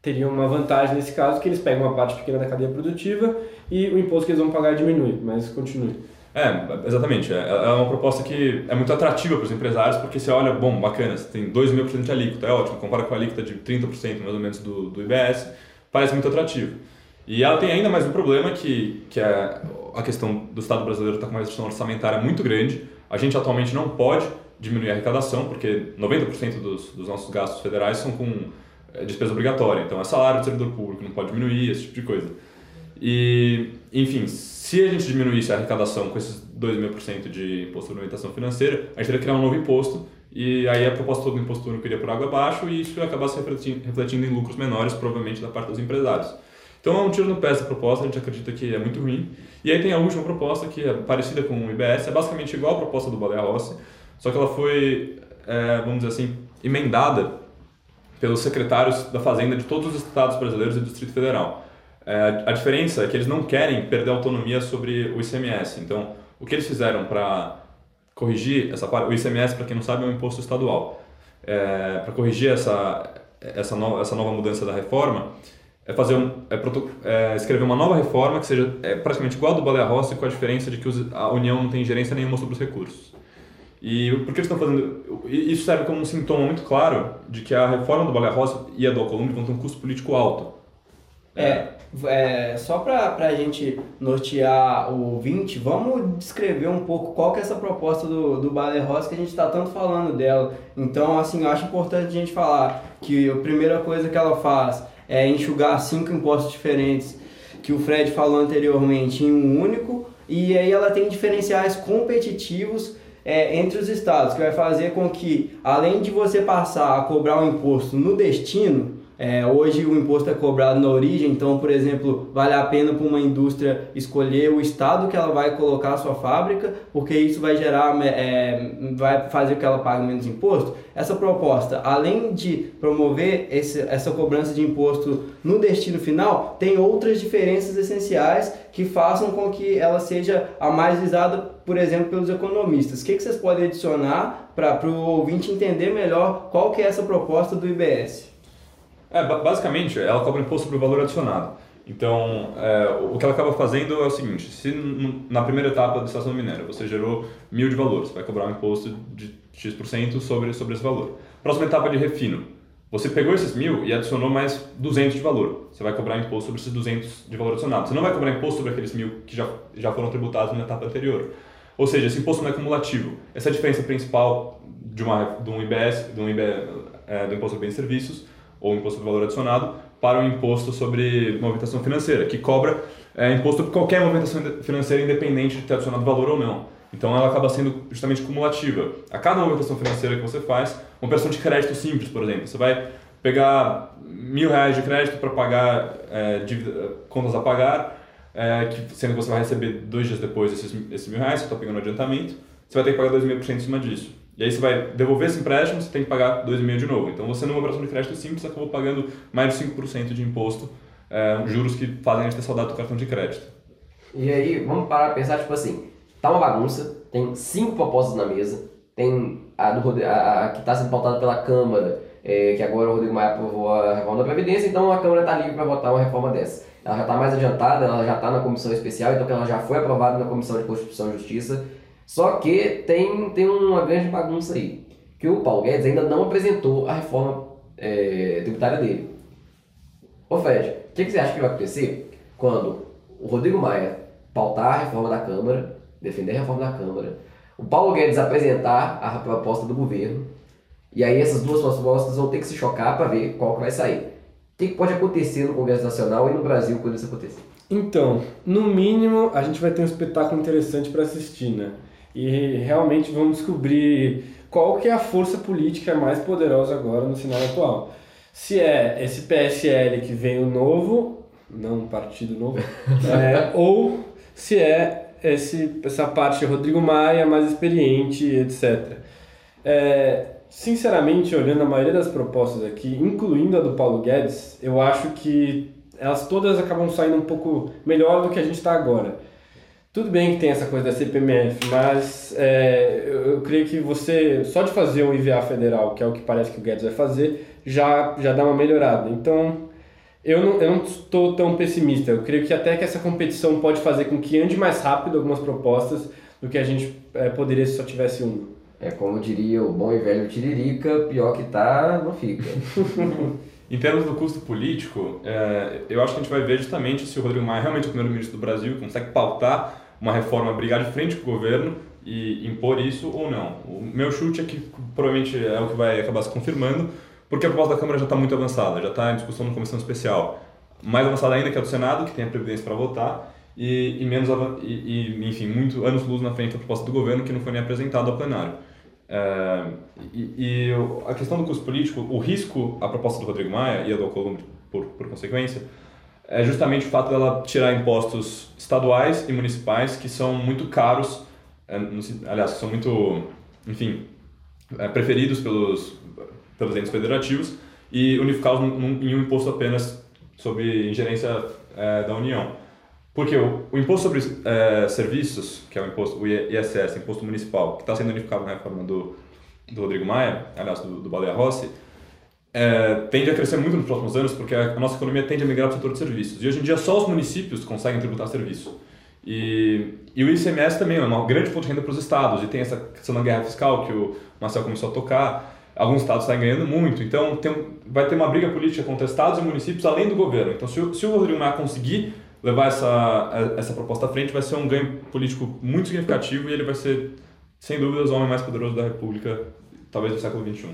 D: teriam uma vantagem nesse caso, que eles pegam uma parte pequena da cadeia produtiva e o imposto que eles vão pagar diminui, mas continue.
C: É, exatamente. É, é uma proposta que é muito atrativa para os empresários, porque você olha, bom, bacana, você tem 2 mil por cento de alíquota, é ótimo, compara com a alíquota de 30% mais ou menos do, do IBS, parece muito atrativo. E ela tem ainda mais um problema, que, que é a questão do Estado brasileiro estar tá com uma restrição orçamentária muito grande. A gente atualmente não pode diminuir a arrecadação, porque 90% dos, dos nossos gastos federais são com é despesa obrigatória. Então é salário do servidor público, não pode diminuir, esse tipo de coisa. E, enfim, se a gente diminuísse a arrecadação com esses 2 mil por cento de imposto sobre movimentação financeira, a gente teria que criar um novo imposto e aí a proposta do imposto único iria por água abaixo e isso ia acabar se refletindo, refletindo em lucros menores, provavelmente, da parte dos empresários. Então é um tiro no pé essa proposta, a gente acredita que é muito ruim. E aí tem a última proposta, que é parecida com o IBS, é basicamente igual à proposta do Baleia Rossi, só que ela foi, é, vamos dizer assim, emendada pelos secretários da Fazenda de todos os estados brasileiros e do Distrito Federal. É, a diferença é que eles não querem perder autonomia sobre o ICMS. Então, o que eles fizeram para corrigir essa parte, o ICMS, para quem não sabe, é um imposto estadual. É, para corrigir essa, essa, nova, essa nova mudança da reforma, é fazer um, é, é, escrever uma nova reforma que seja é, praticamente igual ao do Baleia Rossi, com a diferença de que a União não tem gerência nenhuma sobre os recursos. E por que estão fazendo. Isso serve como um sintoma muito claro de que a reforma do Baleia Rossi e a do Alcolumbre vão ter um custo político alto.
B: É, é só para a gente nortear o ouvinte, vamos descrever um pouco qual que é essa proposta do, do Baleia Rossi que a gente está tanto falando dela. Então, assim, eu acho importante a gente falar que a primeira coisa que ela faz é enxugar cinco impostos diferentes que o Fred falou anteriormente em um único, e aí ela tem diferenciais competitivos é, entre os estados, que vai fazer com que, além de você passar a cobrar o imposto no destino, é, hoje o imposto é cobrado na origem, então, por exemplo, vale a pena para uma indústria escolher o estado que ela vai colocar a sua fábrica, porque isso vai gerar, é, vai fazer com que ela pague menos imposto. Essa proposta, além de promover esse, essa cobrança de imposto no destino final, tem outras diferenças essenciais que façam com que ela seja a mais visada, por exemplo, pelos economistas. O que, que vocês podem adicionar para o ouvinte entender melhor qual que é essa proposta do IBS?
C: É, basicamente, ela cobra imposto sobre o valor adicionado. Então, é, o que ela acaba fazendo é o seguinte: se na primeira etapa da estação minério você gerou mil de valor, você vai cobrar um imposto de X% sobre, sobre esse valor. Próxima etapa de refino, você pegou esses mil e adicionou mais 200 de valor. Você vai cobrar imposto sobre esses 200 de valor adicionado. Você não vai cobrar imposto sobre aqueles mil que já, já foram tributados na etapa anterior. Ou seja, esse imposto não é cumulativo. Essa é a diferença principal de, uma, de um IBS, de um IBS, é, do Imposto sobre Bens e Serviços, ou imposto sobre valor adicionado, para o imposto sobre movimentação financeira, que cobra é, imposto por qualquer movimentação financeira, independente de ter adicionado valor ou não. Então ela acaba sendo justamente cumulativa. A cada movimentação financeira que você faz, uma operação de crédito simples, por exemplo, você vai pegar mil reais de crédito para pagar é, dívida, contas a pagar, é, que, sendo que você vai receber dois dias depois esses, esses mil reais, você está pegando adiantamento, você vai ter que pagar dois mil por cento em cima disso. E aí você vai devolver esse empréstimo, você tem que pagar 2,5% de novo. Então você numa operação de crédito simples acabou pagando mais de 5% de imposto, é, juros que fazem a gente ter saudade do cartão de crédito.
A: E aí, vamos parar a pensar, tipo assim, tá uma bagunça, tem cinco propostas na mesa, tem a, do, a, a que está sendo pautada pela Câmara, é, que agora o Rodrigo Maia aprovou a reforma da Previdência, então a Câmara está livre para votar uma reforma dessa. Ela já está mais adiantada, ela já está na comissão especial, então ela já foi aprovada na Comissão de Constituição e Justiça, só que tem, tem uma grande bagunça aí, que o Paulo Guedes ainda não apresentou a reforma é, tributária dele. Ô Fred, o que, que você acha que vai acontecer quando o Rodrigo Maia pautar a reforma da Câmara, defender a reforma da Câmara, o Paulo Guedes apresentar a proposta do governo, e aí essas duas propostas vão ter que se chocar para ver qual que vai sair. O que, que pode acontecer no Congresso Nacional e no Brasil quando isso acontecer?
D: Então, no mínimo, a gente vai ter um espetáculo interessante para assistir, né? E realmente vamos descobrir qual que é a força política mais poderosa agora no cenário atual. Se é esse PSL que vem o novo, não um partido novo, é, ou se é esse, essa parte Rodrigo Maia mais experiente, etc. É, sinceramente, olhando a maioria das propostas aqui, incluindo a do Paulo Guedes, eu acho que elas todas acabam saindo um pouco melhor do que a gente está agora. Tudo bem que tem essa coisa da CPMF, mas é, eu, eu, creio que você, só de fazer um IVA federal, que é o que parece que o Guedes vai fazer, já, já dá uma melhorada. Então, eu não, eu não estou tão pessimista. Eu creio que até que essa competição pode fazer com que ande mais rápido algumas propostas do que a gente é, poderia se só tivesse uma.
A: É como diria o bom e velho Tiririca, pior que tá, não fica.
C: Em termos do custo político, é, eu acho que a gente vai ver justamente se o Rodrigo Maia é realmente o primeiro-ministro do Brasil consegue pautar uma reforma, brigar de frente com o governo e impor isso ou não. O meu chute é que provavelmente é o que vai acabar se confirmando, porque a proposta da Câmara já está muito avançada, já está em discussão na comissão especial. Mais avançada ainda que a do Senado, que tem a previdência para votar, e, e menos e, e, enfim muito anos luz na frente da proposta do governo que não foi nem apresentada ao plenário. É, e, e, a questão do custo político, o risco, a proposta do Rodrigo Maia e a do Alcolumbre, por, por consequência, é justamente o fato dela tirar impostos estaduais e municipais que são muito caros, é, aliás, que são muito, enfim, é, preferidos pelos, pelos entes federativos e unificá-los em um imposto apenas sobre ingerência é, da União. Porque o, o imposto sobre é, serviços, que é o imposto, o ISS, Imposto Municipal, que está sendo unificado na reforma do, do Rodrigo Maia, aliás, do, do Baleia Rossi, é, tende a crescer muito nos próximos anos, porque a, nossa economia tende a migrar para o setor de serviços. E hoje em dia só os municípios conseguem tributar serviço. E, e o ICMS também é uma grande fonte de renda para os estados, e tem essa questão da guerra fiscal que o Marcel começou a tocar. Alguns estados estão ganhando muito, então tem, vai ter uma briga política contra estados e municípios além do governo. Então, se se o Rodrigo Maia conseguir levar essa, essa proposta à frente vai ser um ganho político muito significativo e ele vai ser, sem dúvidas, o homem mais poderoso da República, talvez do século XXI.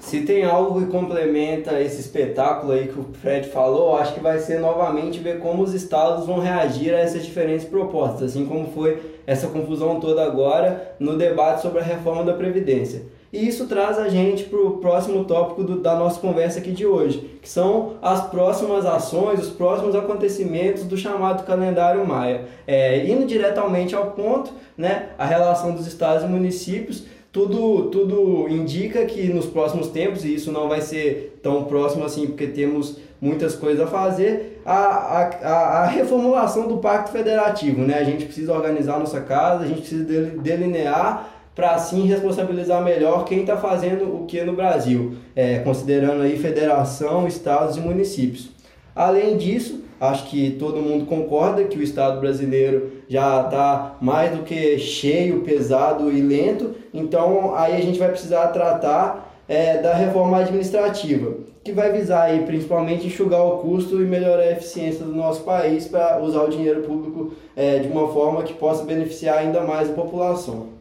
B: Se tem algo que complementa esse espetáculo aí que o Fred falou, acho que vai ser novamente ver como os estados vão reagir a essas diferentes propostas, assim como foi essa confusão toda agora no debate sobre a reforma da Previdência. E isso traz a gente para o próximo tópico do, da nossa conversa aqui de hoje, que são as próximas ações, os próximos acontecimentos do chamado calendário Maia. É, indo diretamente ao ponto, né, a relação dos estados e municípios, tudo, tudo indica que nos próximos tempos, e isso não vai ser tão próximo assim, porque temos muitas coisas a fazer, a, a, a reformulação do Pacto Federativo. Né? A gente precisa organizar nossa casa, a gente precisa delinear para assim responsabilizar melhor quem está fazendo o que no Brasil, é, considerando aí federação, estados e municípios. Além disso, acho que todo mundo concorda que o Estado brasileiro já está mais do que cheio, pesado e lento, então aí a gente vai precisar tratar é, da reforma administrativa, que vai visar aí principalmente enxugar o custo e melhorar a eficiência do nosso país para usar o dinheiro público é, de uma forma que possa beneficiar ainda mais a população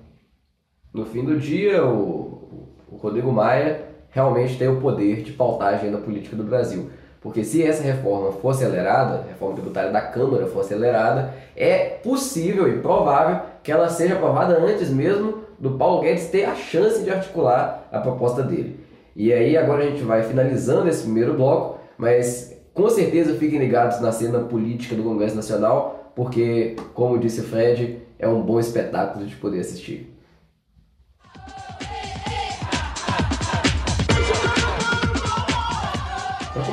A: no fim do dia, o, o Rodrigo Maia realmente tem o poder de pautar a agenda política do Brasil. Porque se essa reforma for acelerada, a reforma tributária da Câmara for acelerada, é possível e provável que ela seja aprovada antes mesmo do Paulo Guedes ter a chance de articular a proposta dele. E aí agora a gente vai finalizando esse primeiro bloco, mas com certeza fiquem ligados na cena política do Congresso Nacional, porque, como disse Fred, é um bom espetáculo de poder assistir.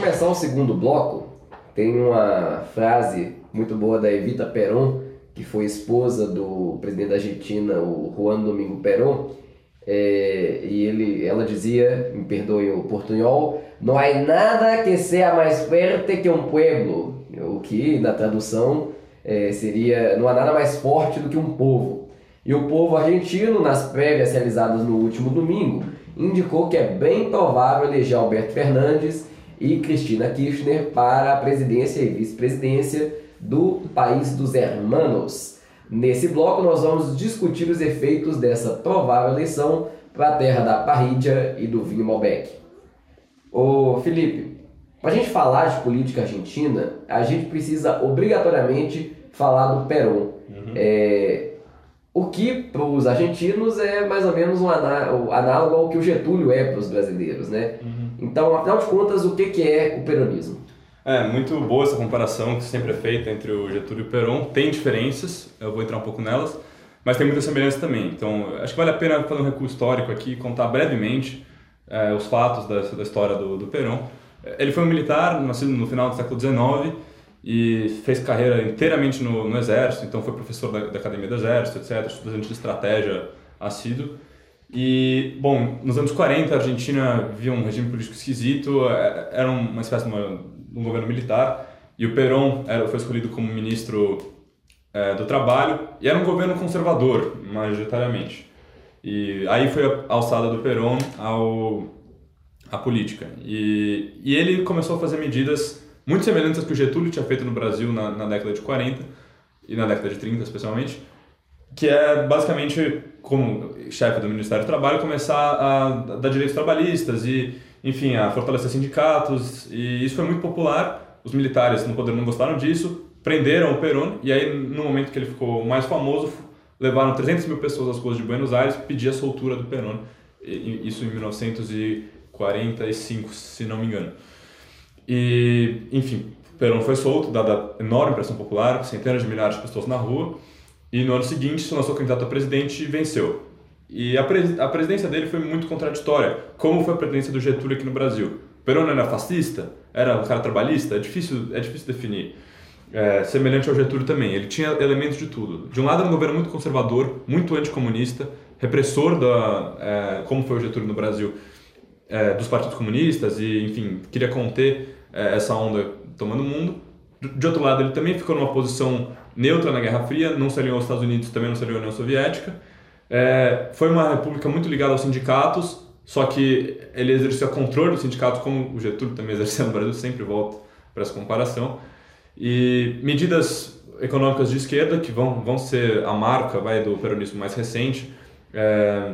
A: Começar o segundo bloco, tem uma frase muito boa da Evita Perón, que foi esposa do presidente da Argentina, o Juan Domingo Perón, é, e ele, ela dizia, me perdoe o portunhol, não há nada que seja mais forte que um pueblo, o que na tradução é, seria, não há nada mais forte do que um povo. E o povo argentino, nas prévias realizadas no último domingo, indicou que é bem provável eleger Alberto Fernandes e Cristina Kirchner para a presidência e vice-presidência do país dos hermanos. Nesse bloco, nós vamos discutir os efeitos dessa provável eleição para a terra da parrídia e do vinho Malbec. Ô Felipe, para a gente falar de política argentina, a gente precisa obrigatoriamente falar do Perón. Uhum. É, o que para os argentinos é mais ou menos um análogo ao que o Getúlio é para os brasileiros, né? Uhum. Então, afinal de contas, o que, que é o peronismo?
C: É, muito boa essa comparação que sempre é feita entre o Getúlio e o Perón. Tem diferenças, eu vou entrar um pouco nelas, mas tem muita semelhança também. Então, acho que vale a pena fazer um recuo histórico aqui e contar brevemente é, os fatos da, da história do, do Perón. Ele foi um militar, nascido no final do século XIX, e fez carreira inteiramente no, no Exército, então foi professor da, da, Academia do Exército, etc., estudante de estratégia assíduo. E, bom, nos anos 40 a Argentina via um regime político esquisito, é, era uma espécie de, uma, um governo militar, e o Perón era, foi escolhido como ministro é, do Trabalho, e era um governo conservador, majoritariamente. E aí foi a alçada do Perón ao, à política. E, e ele começou a fazer medidas muito semelhantes às que o Getúlio tinha feito no Brasil na, na década de 40 e na década de 30 especialmente, que é basicamente, como chefe do Ministério do Trabalho, começar a dar direitos trabalhistas e, enfim, a fortalecer sindicatos, e isso foi muito popular. Os militares no poder não gostaram disso, prenderam o Perón, e aí, no momento que ele ficou mais famoso, levaram 300 mil pessoas às ruas de Buenos Aires pedir a soltura do Perón, isso em 1945, se não me engano. E, enfim, Perón foi solto, dada a enorme pressão popular, centenas de milhares de pessoas na rua, e no ano seguinte se lançou candidato a presidente e venceu. E a, pres a presidência dele foi muito contraditória, como foi a presidência do Getúlio aqui no Brasil. Perón era fascista? Era um cara trabalhista? É difícil, é difícil definir. É, semelhante ao Getúlio também, ele tinha elementos de tudo. De um lado era um governo muito conservador, muito anticomunista, repressor da, é, como foi o Getúlio no Brasil, é, dos partidos comunistas e, enfim, queria conter é, essa onda tomando o mundo. De outro lado, ele também ficou numa posição neutra na Guerra Fria, não se aliou aos Estados Unidos, também não se aliou à União Soviética. É, foi uma república muito ligada aos sindicatos, só que ele exercia controle dos sindicatos, como o Getúlio também exercia no Brasil, sempre volto para essa comparação. E medidas econômicas de esquerda, que vão, vão ser a marca vai, do peronismo mais recente. É,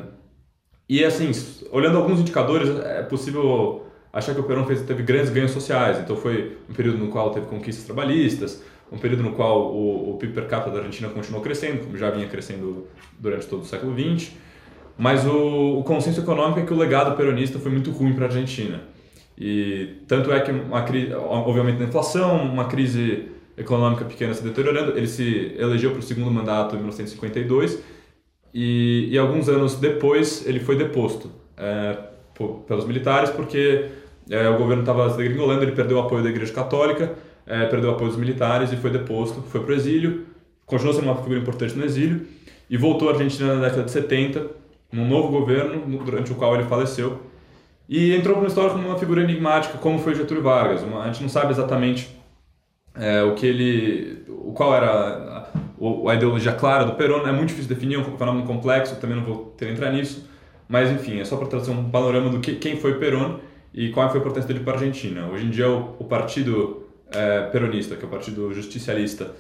C: e assim, olhando alguns indicadores, é possível achar que o Perón fez, teve grandes ganhos sociais. Então foi um período no qual teve conquistas trabalhistas, um período no qual o, o PIB per capita da Argentina continuou crescendo, como já vinha crescendo durante todo o século XX. Mas o, o consenso econômico é que o legado peronista foi muito ruim para a Argentina. E tanto é que uma crise, obviamente, a inflação, uma crise econômica pequena se deteriorando, ele se elegeu para o segundo mandato em 1952 e, e alguns anos depois ele foi deposto é, por, pelos militares porque é, o governo estava se degringolando, ele perdeu o apoio da Igreja Católica, é, perdeu o apoio dos militares e foi deposto, foi para o exílio, continuou sendo uma figura importante no exílio e voltou à Argentina na década de 70, num novo governo, durante o qual ele faleceu. E entrou para uma história como uma figura enigmática, como foi Getúlio Vargas. Uma, a gente não sabe exatamente é, o que ele, o qual era a, a, ideologia clara do Perón. É muito difícil definir, é um fenômeno complexo. Também não vou ter entrar nisso. Mas enfim, é só para trazer um panorama do que, quem foi Perón e qual foi a importância dele para a Argentina. Hoje em dia, o, o partido é, peronista, que é o partido justicialista,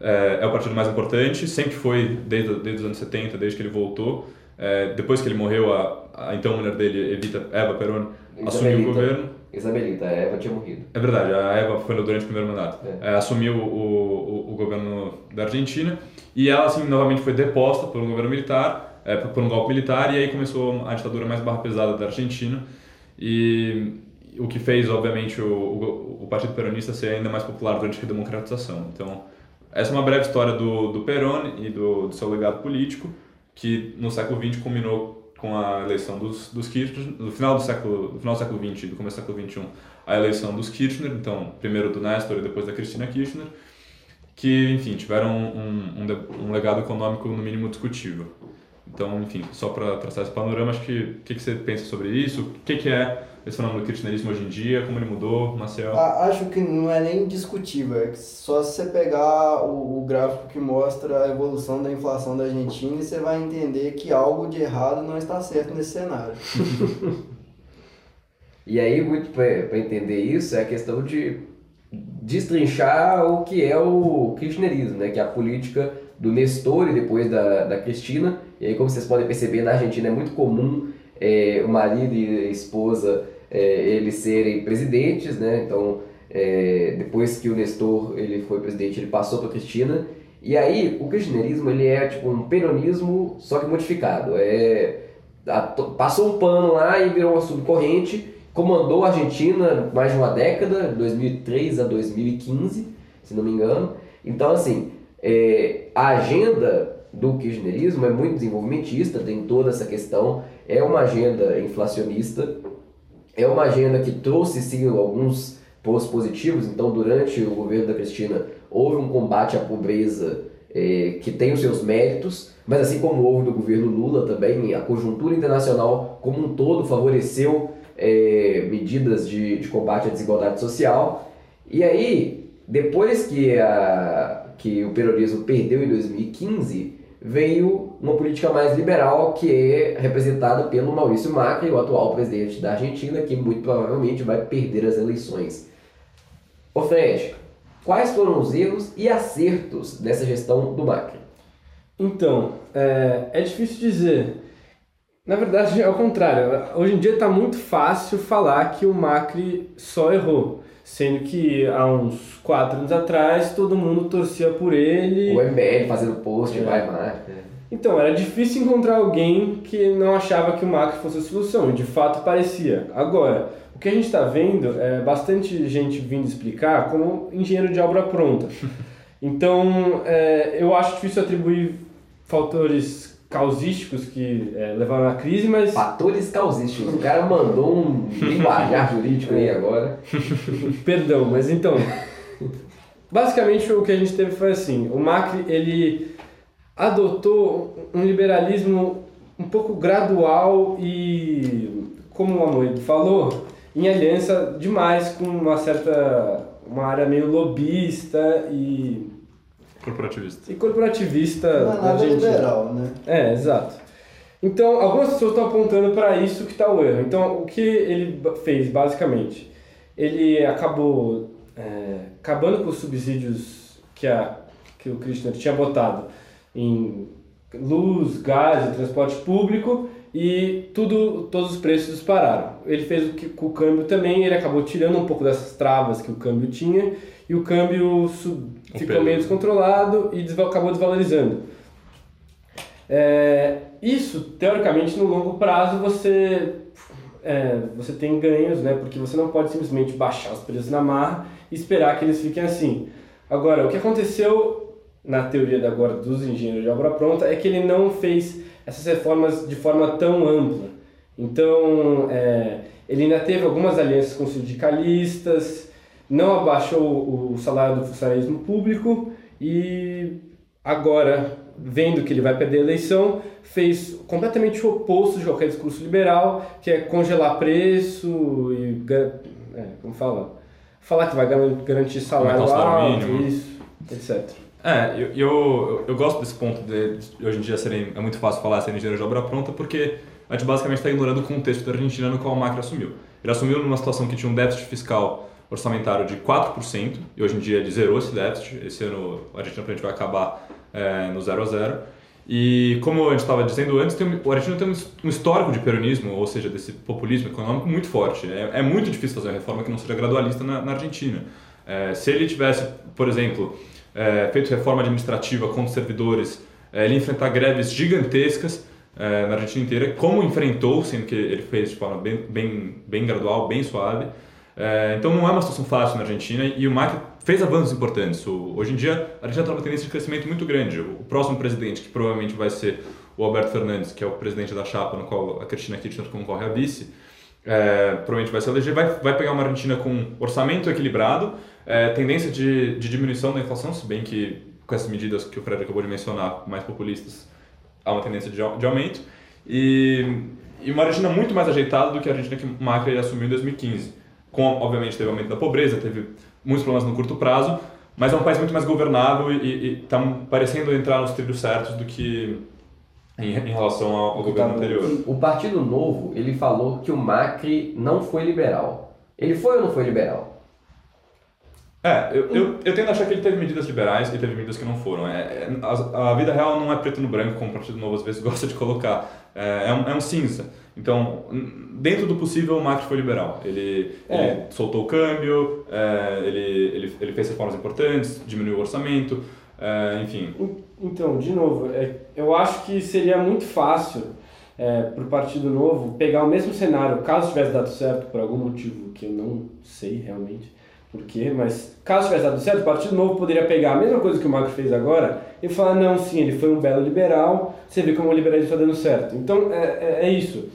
C: é, é, o partido mais importante, sempre foi desde, desde os anos 70, desde que ele voltou. É, depois que ele morreu, a, a, então mulher dele, Evita, Eva Perón, assumiu o governo.
A: Isabelita, a Eva tinha morrido.
C: É verdade, a Eva foi durante o primeiro mandato. É. É, assumiu o, o, o, governo da Argentina e ela, assim, novamente foi deposta por um governo militar, é, por um golpe militar, e aí começou a ditadura mais barra pesada da Argentina. E o que fez, obviamente, o, o, o, Partido Peronista ser ainda mais popular durante a redemocratização. Então, essa é uma breve história do, do Perón e do, do seu legado político, que no século XX culminou com a eleição dos, dos Kirchner, no final do século, no final do século XX e do começo do século XXI, a eleição dos Kirchner, então, primeiro do Nestor e depois da Cristina Kirchner, que, enfim, tiveram um, um, um legado econômico no mínimo discutível. Então, enfim, só para traçar esse panorama, acho que o que, que você pensa sobre isso? O que, que é esse fenômeno do kirchnerismo hoje em dia? Como ele mudou, Marcel?
B: Acho que não é nem discutível, é só se você pegar o, o, gráfico que mostra a evolução da inflação da Argentina e você vai entender que algo de errado não está certo nesse cenário.
A: e aí, muito para entender isso, é a questão de destrinchar o que é o kirchnerismo, né? que é a política do Nestor e depois da, da Cristina. E aí, como vocês podem perceber, na Argentina é muito comum é, o marido e a esposa é, eles serem presidentes, né? Então, é, depois que o Nestor ele foi presidente, ele passou para Cristina. E aí, o kirchnerismo ele é tipo um peronismo só que modificado. É, a, passou um pano lá e virou uma subcorrente, comandou a Argentina mais de uma década, 2003 a 2015, se não me engano. Então, assim, é, a agenda do kirchnerismo é muito desenvolvimentista, tem toda essa questão, é uma agenda inflacionista, é uma agenda que trouxe sim alguns pontos positivos, então durante o governo da Cristina houve um combate à pobreza é, que tem os seus méritos, mas assim como houve no governo Lula também, a conjuntura internacional como um todo favoreceu é, medidas de, de combate à desigualdade social. E aí, depois que, a, que o peronismo perdeu em 2015, veio uma política mais liberal que é representada pelo Maurício Macri, o atual presidente da Argentina, que muito provavelmente vai perder as eleições. Ô Fred, quais foram os erros e acertos dessa gestão do Macri?
D: Então, é, é difícil dizer. Na verdade, é o contrário. Hoje em dia está muito fácil falar que o Macri só errou. Sendo que há uns quatro anos atrás todo mundo torcia por ele.
A: O MBL fazendo post, é. vai mais.
D: Então, era difícil encontrar alguém que não achava que o Macri fosse a solução, e de fato parecia. Agora, o que a gente está vendo é bastante gente vindo explicar como engenheiro de obra pronta. Então, é, eu acho difícil atribuir fatores causísticos que é, levaram à crise, mas...
A: Fatores causísticos. O cara mandou um linguajar jurídico aí agora.
D: Perdão, mas então... Basicamente o que a gente teve foi assim, o Macri ele adotou um liberalismo um pouco gradual e, como o Amoedo falou, em aliança demais com uma certa uma área meio lobista e
C: Corporativista.
D: E corporativista
B: Não é nada liberal, né?
D: É, exato. Então, algumas pessoas estão apontando para isso que está o erro. Então, o que ele fez, basicamente? Ele acabou é, acabando com os subsídios que, a, que o Christian tinha botado em luz, gás e transporte público e tudo, todos os preços dispararam. Ele fez o que com o câmbio também, ele acabou tirando um pouco dessas travas que o câmbio tinha e o câmbio sub, ficou meio descontrolado e acabou desvalorizando. É, isso, teoricamente, no longo prazo você, é, você tem ganhos, né? porque você não pode simplesmente baixar os preços na marra e esperar que eles fiquem assim. Agora, o que aconteceu na teoria da agora dos engenheiros de obra pronta é que ele não fez essas reformas de forma tão ampla. Então, é, ele ainda teve algumas alianças com sindicalistas, não abaixou o salário do funcionalismo público e agora, vendo que ele vai perder a eleição, fez completamente o oposto de qualquer discurso liberal, que é congelar preço e, é, como fala, falar que vai garantir salário alto, isso, etc.
C: É, eu, eu, eu, gosto desse ponto de, hoje em dia serem, é muito fácil falar ser engenheiro de obra pronta, porque a gente basicamente está ignorando o contexto da Argentina no qual o Macri assumiu. Ele assumiu numa situação que tinha um déficit fiscal orçamentário de 4%, e hoje em dia ele zerou esse déficit, esse ano a Argentina vai acabar é, no 0 a 0 e como a gente estava dizendo antes, tem, o Argentina tem um histórico de peronismo, ou seja, desse populismo econômico muito forte. É, é muito difícil fazer uma reforma que não seja gradualista na, na Argentina. É, se ele tivesse, por exemplo, é, feito reforma administrativa contra os servidores, ele enfrentar greves gigantescas na Argentina inteira, como enfrentou, sendo que ele fez de forma bem, bem, bem gradual, bem suave. É, então não é uma situação fácil na Argentina e o Macri fez avanços importantes. O, hoje em dia a Argentina está numa tendência de crescimento muito grande. O próximo presidente, que provavelmente vai ser o Alberto Fernandes, que é o presidente da chapa no qual a Cristina Kirchner concorre a vice, é, provavelmente vai se eleger, vai, vai pegar uma Argentina com orçamento equilibrado, é, tendência de, de diminuição da inflação, se bem que com essas medidas que o Fred acabou de mencionar, mais populistas, há uma tendência de, de aumento, e, e uma Argentina muito mais ajeitada do que a Argentina que Macri assumiu em 2015. Com, obviamente, teve aumento da pobreza, teve muitos problemas no curto prazo, mas é um país muito mais governável e está parecendo entrar nos trilhos certos do que em, em relação ao, ao governo anterior.
A: O Partido Novo, ele falou que o Macri não foi liberal. Ele foi ou não foi liberal?
C: É, eu, eu, eu tendo a achar que ele teve medidas liberais e teve medidas que não foram. É, é a, a, vida real não é preto no branco, como o Partido Novo às vezes gosta de colocar. É, é, um, é um cinza. Então, dentro do possível, o Macri foi liberal. Ele, é. ele soltou o câmbio, é, ele, ele, ele fez reformas importantes, diminuiu o orçamento, é, enfim.
D: Então, de novo, é, eu acho que seria muito fácil é, para o Partido Novo pegar o mesmo cenário, caso tivesse dado certo, por algum motivo que eu não sei realmente por quê, mas caso tivesse dado certo, o Partido Novo poderia pegar a mesma coisa que o Macri fez agora e falar: não, sim, ele foi um belo liberal, você vê como o liberalismo está dando certo. Então, é, é, é isso.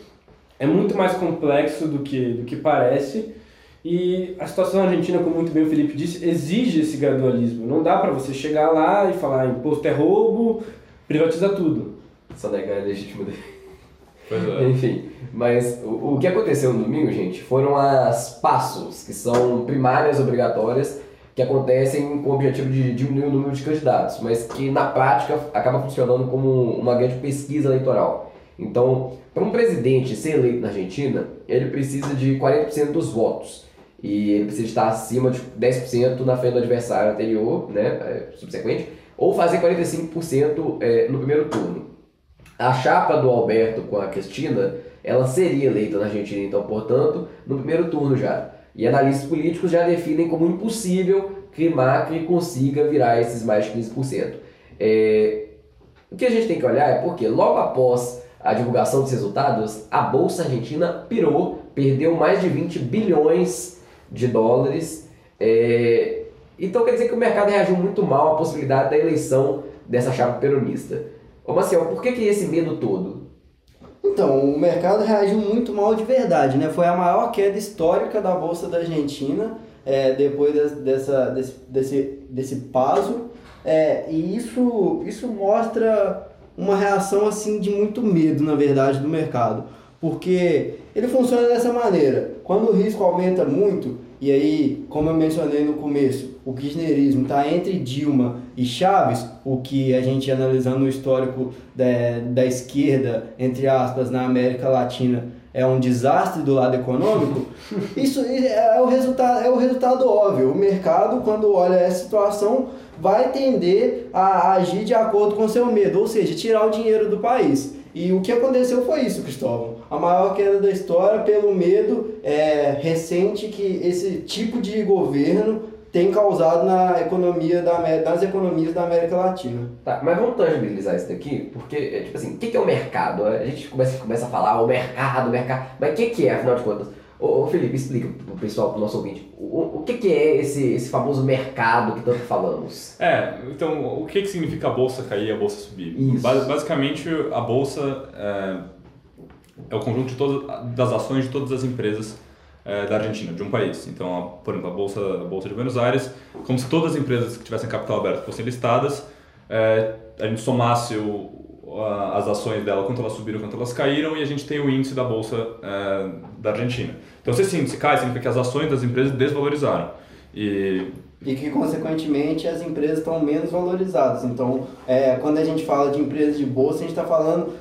D: É muito mais complexo do que, do que parece. E a situação argentina, como muito bem o Felipe disse, exige esse gradualismo. Não dá para você chegar lá e falar imposto é roubo, privatiza tudo.
A: Só negar é legítimo dele. É. Enfim, mas o, o que aconteceu no domingo, gente, foram as passos, que são primárias obrigatórias, que acontecem com o objetivo de diminuir o número de candidatos, mas que na prática acaba funcionando como uma grande pesquisa eleitoral. Então, para um presidente ser eleito na Argentina, ele precisa de 40% dos votos e ele precisa estar acima de 10% na frente do adversário anterior, né, é, subsequente, ou fazer 45% é, no primeiro turno. A chapa do Alberto com a Cristina, ela seria eleita na Argentina, então, portanto, no primeiro turno já. E analistas políticos já definem como impossível que Macri consiga virar esses mais de 15%. É... O que a gente tem que olhar é porque logo após a divulgação dos resultados, a Bolsa Argentina pirou, perdeu mais de 20 bilhões de dólares. É... Então quer dizer que o mercado reagiu muito mal à possibilidade da eleição dessa chapa peronista. Ô Marcel, por que, que esse medo todo?
B: Então, o mercado reagiu muito mal de verdade, né? Foi a maior queda histórica da Bolsa da Argentina é, depois de, dessa, desse, desse, desse paso. É, e isso, isso mostra uma reação assim de muito medo, na verdade, do mercado. Porque ele funciona dessa maneira. Quando o risco aumenta muito, e aí, como eu mencionei no começo, o kirchnerismo está entre Dilma e Chaves, o que a gente analisando o histórico da, da esquerda, entre aspas, na América Latina, é um desastre do lado econômico, isso é o resultado, é o resultado óbvio. O mercado, quando olha essa situação, vai tender a agir de acordo com seu medo, ou seja, tirar o dinheiro do país. E o que aconteceu foi isso, Cristóvão. A maior queda da história pelo medo é, recente que esse tipo de governo tem causado na economia da nas economias da América Latina.
A: Tá, mas vamos tangibilizar isso daqui, porque, é, tipo assim, o que é o mercado? A gente começa, começa a falar o mercado, o mercado, mas o que é, afinal de contas? Ô, ô Felipe, explica pro pessoal, pro nosso ouvinte, o, o que, que é esse, esse famoso mercado que tanto falamos?
C: É, então, o que, que significa a bolsa cair e a bolsa subir? Isso. Basicamente, a bolsa é, é o conjunto de todas, das ações de todas as empresas é, da Argentina, de um país. Então, a, por exemplo, a bolsa, a bolsa de Buenos Aires, como se todas as empresas que tivessem capital aberto fossem listadas, é, a gente somasse o, as ações dela, quanto elas subiram, quanto elas caíram, e a gente tem o índice da Bolsa é, da Argentina. Então, se esse índice cai, significa que as ações das empresas desvalorizaram. E,
B: e que, consequentemente, as empresas estão menos valorizadas. Então, é, quando a gente fala de empresas de bolsa, a gente está falando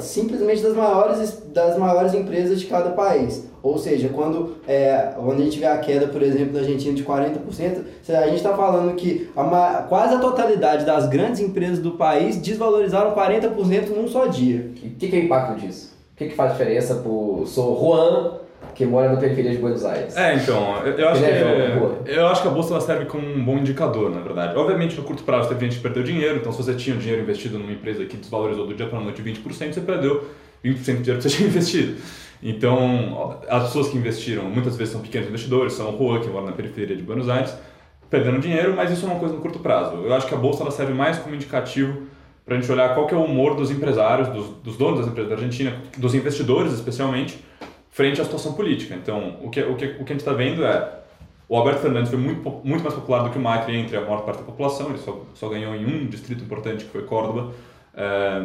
B: simplesmente das maiores, das maiores empresas de cada país. Ou seja, quando, é, quando a gente vê a queda, por exemplo, da Argentina de 40%, a gente está falando que a, quase a totalidade das grandes empresas do país desvalorizaram 40% num só dia.
A: E o que, que é o impacto disso? O que, que faz diferença para Sou Juan, que mora na periferia de Buenos Aires.
C: É, então, eu, eu acho, que, é, eu acho que a bolsa ela serve como um bom indicador, na verdade. Obviamente, no curto prazo, teve gente que perdeu dinheiro, então se você tinha dinheiro investido numa empresa que desvalorizou do dia para a noite 20%, você perdeu 20% do dinheiro que você tinha investido. Então, as pessoas que investiram, muitas vezes são pequenos investidores, são Juan, que mora na periferia de Buenos Aires, perdendo dinheiro, mas isso é uma coisa no curto prazo. Eu acho que a bolsa ela serve mais como indicativo para a gente olhar qual que é o humor dos empresários, dos, dos donos das empresas da Argentina, dos investidores especialmente, frente à situação política. Então, o que, o que, o que a gente está vendo é o Alberto Fernandes foi muito, muito mais popular do que o Macri entre a maior parte da população, ele só, só ganhou em um distrito importante, que foi Córdoba. É,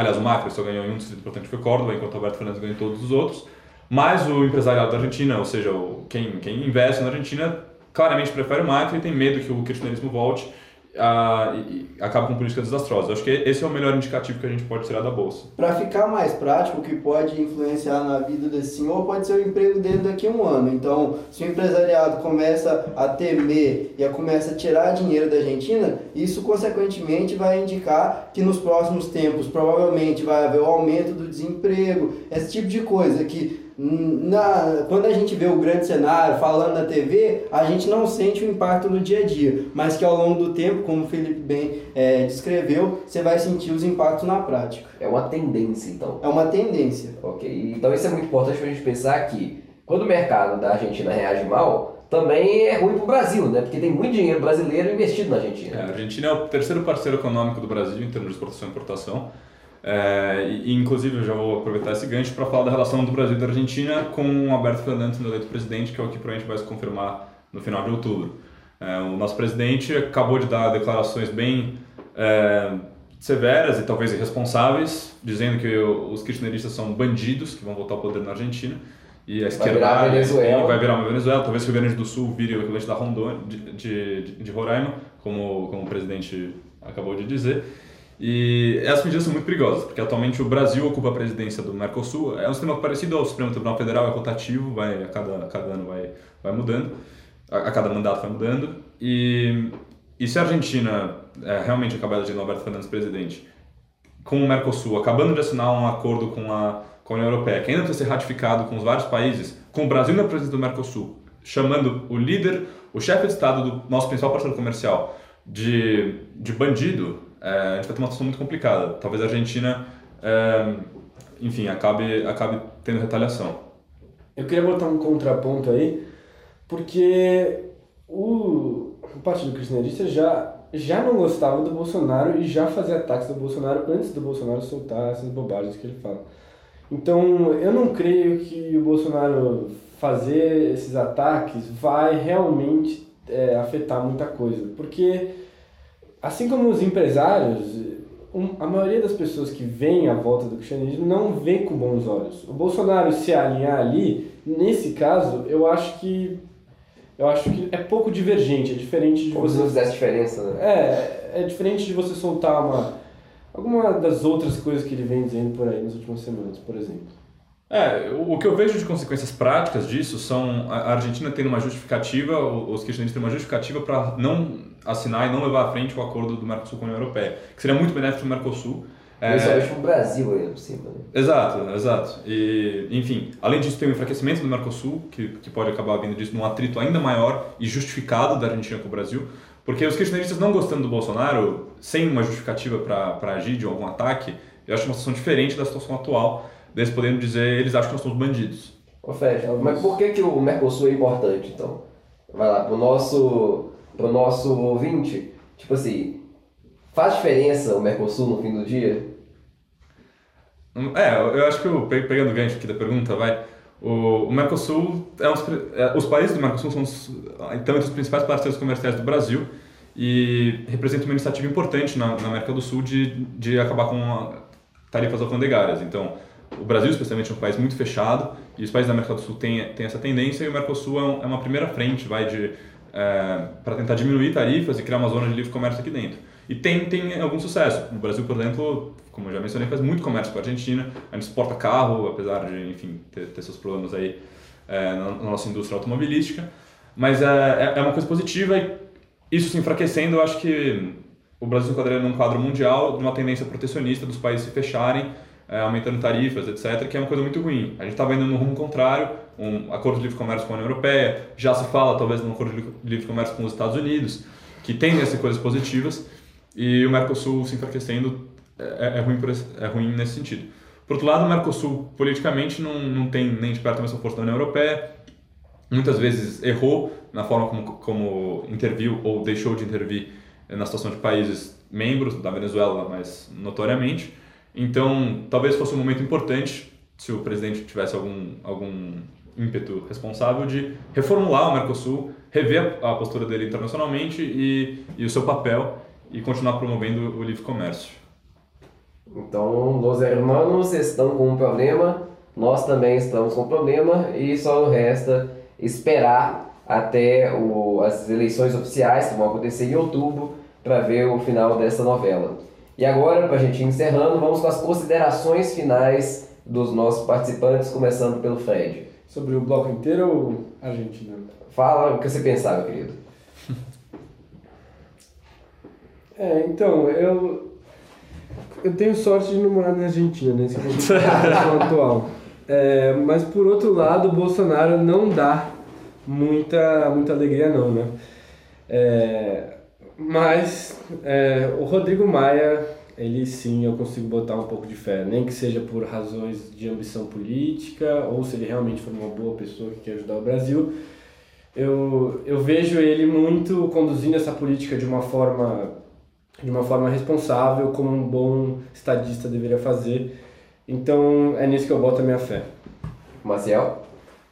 C: aliás, o Macri só ganhou em um distrito importante, foi Córdoba, enquanto o Alberto Fernandes ganhou em todos os outros. Mas o empresariado da Argentina, ou seja, quem, quem investe na Argentina, claramente prefere o Macri e tem medo que o kirchnerismo volte e acaba com políticas desastrosas. Acho que esse é o melhor indicativo que a gente pode tirar da bolsa.
B: Para ficar mais prático, o que pode influenciar na vida desse senhor pode ser o emprego dele daqui a um ano. Então, se o empresariado começa a temer e a começa a tirar dinheiro da Argentina, isso consequentemente vai indicar que nos próximos tempos provavelmente vai haver o aumento do desemprego, esse tipo de coisa que na, quando a gente vê o grande cenário falando na TV, a gente não sente o impacto no dia a dia, mas que ao longo do tempo, como o Felipe bem é, descreveu, você vai sentir os impactos na prática.
A: É uma tendência, então.
B: É uma tendência.
A: Ok, então isso é muito importante para a gente pensar que quando o mercado da Argentina reage mal, também é ruim para o Brasil, né? Porque tem muito dinheiro brasileiro investido na Argentina.
C: É, a Argentina é o terceiro parceiro econômico do Brasil em termos de exportação e importação. É, e, inclusive, eu já vou aproveitar esse gancho para falar da relação do Brasil e da Argentina com o Alberto Fernandes, no eleito presidente, que é o que provavelmente vai se confirmar no final de outubro. É, o nosso presidente acabou de dar declarações bem é, severas e talvez irresponsáveis, dizendo que os kirchneristas são bandidos que vão voltar ao poder na Argentina. E a esquerda
A: vai virar, Venezuela.
C: vai virar uma Venezuela. Talvez o Rio Grande do Sul vire o equivalente da Rondônia, de, de, de Roraima, como, como o presidente acabou de dizer. E essas medidas são muito perigosas, porque atualmente o Brasil ocupa a presidência do Mercosul. É um sistema parecido ao Supremo Tribunal Federal, é rotativo, vai, a, cada, cada ano vai, vai mudando, a, a cada mandato vai mudando. E, e se a Argentina é, realmente acabar elegendo Alberto Fernandes presidente, com o Mercosul acabando de assinar um acordo com a, com a União Europeia, que ainda precisa ser ratificado com os vários países, com o Brasil na presidência do Mercosul, chamando o líder, o chefe de Estado do nosso principal parceiro comercial de, de bandido, a gente vai ter uma situação muito complicada. Talvez a Argentina, é, enfim, acabe, acabe tendo retaliação.
D: Eu queria botar um contraponto aí, porque o, o Partido Kirchnerista já, já não gostava do Bolsonaro e já fazia ataques do Bolsonaro antes do Bolsonaro soltar essas bobagens que ele fala. Então, eu não creio que o Bolsonaro fazer esses ataques vai realmente é, afetar muita coisa, porque assim como os empresários, um, a maioria das pessoas que vêm à volta do cristianismo não vê com bons olhos. O Bolsonaro se alinhar ali, nesse caso, eu acho que eu acho que é pouco divergente, é diferente de
A: Como
D: você.
A: se não fizesse diferença, né?
D: É, é diferente de você soltar uma alguma das outras coisas que ele vem dizendo por aí nas últimas semanas, por exemplo.
C: É, o que eu vejo de consequências práticas disso são a Argentina tendo uma justificativa, os kirchneristas têm uma justificativa para não assinar e não levar à frente o acordo do Mercosul com a União Europeia, que seria muito benéfico para o Mercosul.
A: Principalmente é... para o Brasil aí por cima. Né?
C: Exato, exato. E, enfim, além disso tem o enfraquecimento do Mercosul, que, que pode acabar vindo disso num atrito ainda maior e justificado da Argentina com o Brasil, porque os kirchneristas não gostando do Bolsonaro, sem uma justificativa para agir de algum ataque, eu acho uma situação diferente da situação atual, deles podendo dizer eles acham que nós somos bandidos.
A: Ô Fred, mas por que, que o Mercosul é importante então? Vai lá, pro nosso, pro nosso ouvinte, tipo assim, faz diferença o Mercosul no fim do dia?
C: Hum, é, eu acho que eu, pegando o gancho aqui da pergunta, vai. O, o Mercosul, é um, é, os países do Mercosul são então, entre os principais parceiros comerciais do Brasil e representam uma iniciativa importante na, na América do Sul de, de acabar com tarifas alfandegárias. Então, o Brasil, especialmente, é um país muito fechado e os países da América do Sul têm, têm essa tendência e o Mercosul é, um, é uma primeira frente vai de é, para tentar diminuir tarifas e criar uma zona de livre comércio aqui dentro. E tem, tem algum sucesso. O Brasil, por exemplo, como eu já mencionei, faz muito comércio com a Argentina. A gente exporta carro, apesar de, enfim, ter, ter seus problemas aí é, na, na, nossa indústria automobilística. Mas é, é, é uma coisa positiva e isso se enfraquecendo, eu acho que o Brasil enquadraria num quadro mundial de uma tendência protecionista dos países se fecharem é, aumentando tarifas, etc., que é uma coisa muito ruim. A gente está vendo no rumo contrário, um acordo de livre comércio com a União Europeia, já se fala talvez num acordo de livre comércio com os Estados Unidos, que tem essas coisas positivas, e o Mercosul se enfraquecendo é, é, ruim, esse, é ruim nesse sentido. Por outro lado, o Mercosul politicamente não, não tem nem de perto a mesma força da União Europeia, muitas vezes errou na forma como, como interviu ou deixou de intervir na situação de países membros da Venezuela, mais notoriamente. Então, talvez fosse um momento importante, se o presidente tivesse algum, algum ímpeto responsável, de reformular o Mercosul, rever a postura dele internacionalmente e, e o seu papel e continuar promovendo o livre comércio.
A: Então, os hermanos estão com um problema, nós também estamos com um problema e só resta esperar até o, as eleições oficiais que vão acontecer em outubro para ver o final dessa novela. E agora, para a gente ir encerrando, vamos com as considerações finais dos nossos participantes, começando pelo Fred.
D: Sobre o bloco inteiro ou Argentina?
A: Fala o que você pensava, querido.
D: É, então, eu. Eu tenho sorte de não morar na Argentina, nesse né? momento atual. É, mas por outro lado, o Bolsonaro não dá muita, muita alegria, não, né? É, mas é, o Rodrigo Maia, ele sim eu consigo botar um pouco de fé, nem que seja por razões de ambição política ou se ele realmente for uma boa pessoa que quer ajudar o Brasil. Eu, eu vejo ele muito conduzindo essa política de uma forma de uma forma responsável, como um bom estadista deveria fazer. Então é nisso que eu boto a minha fé.
A: Marcel?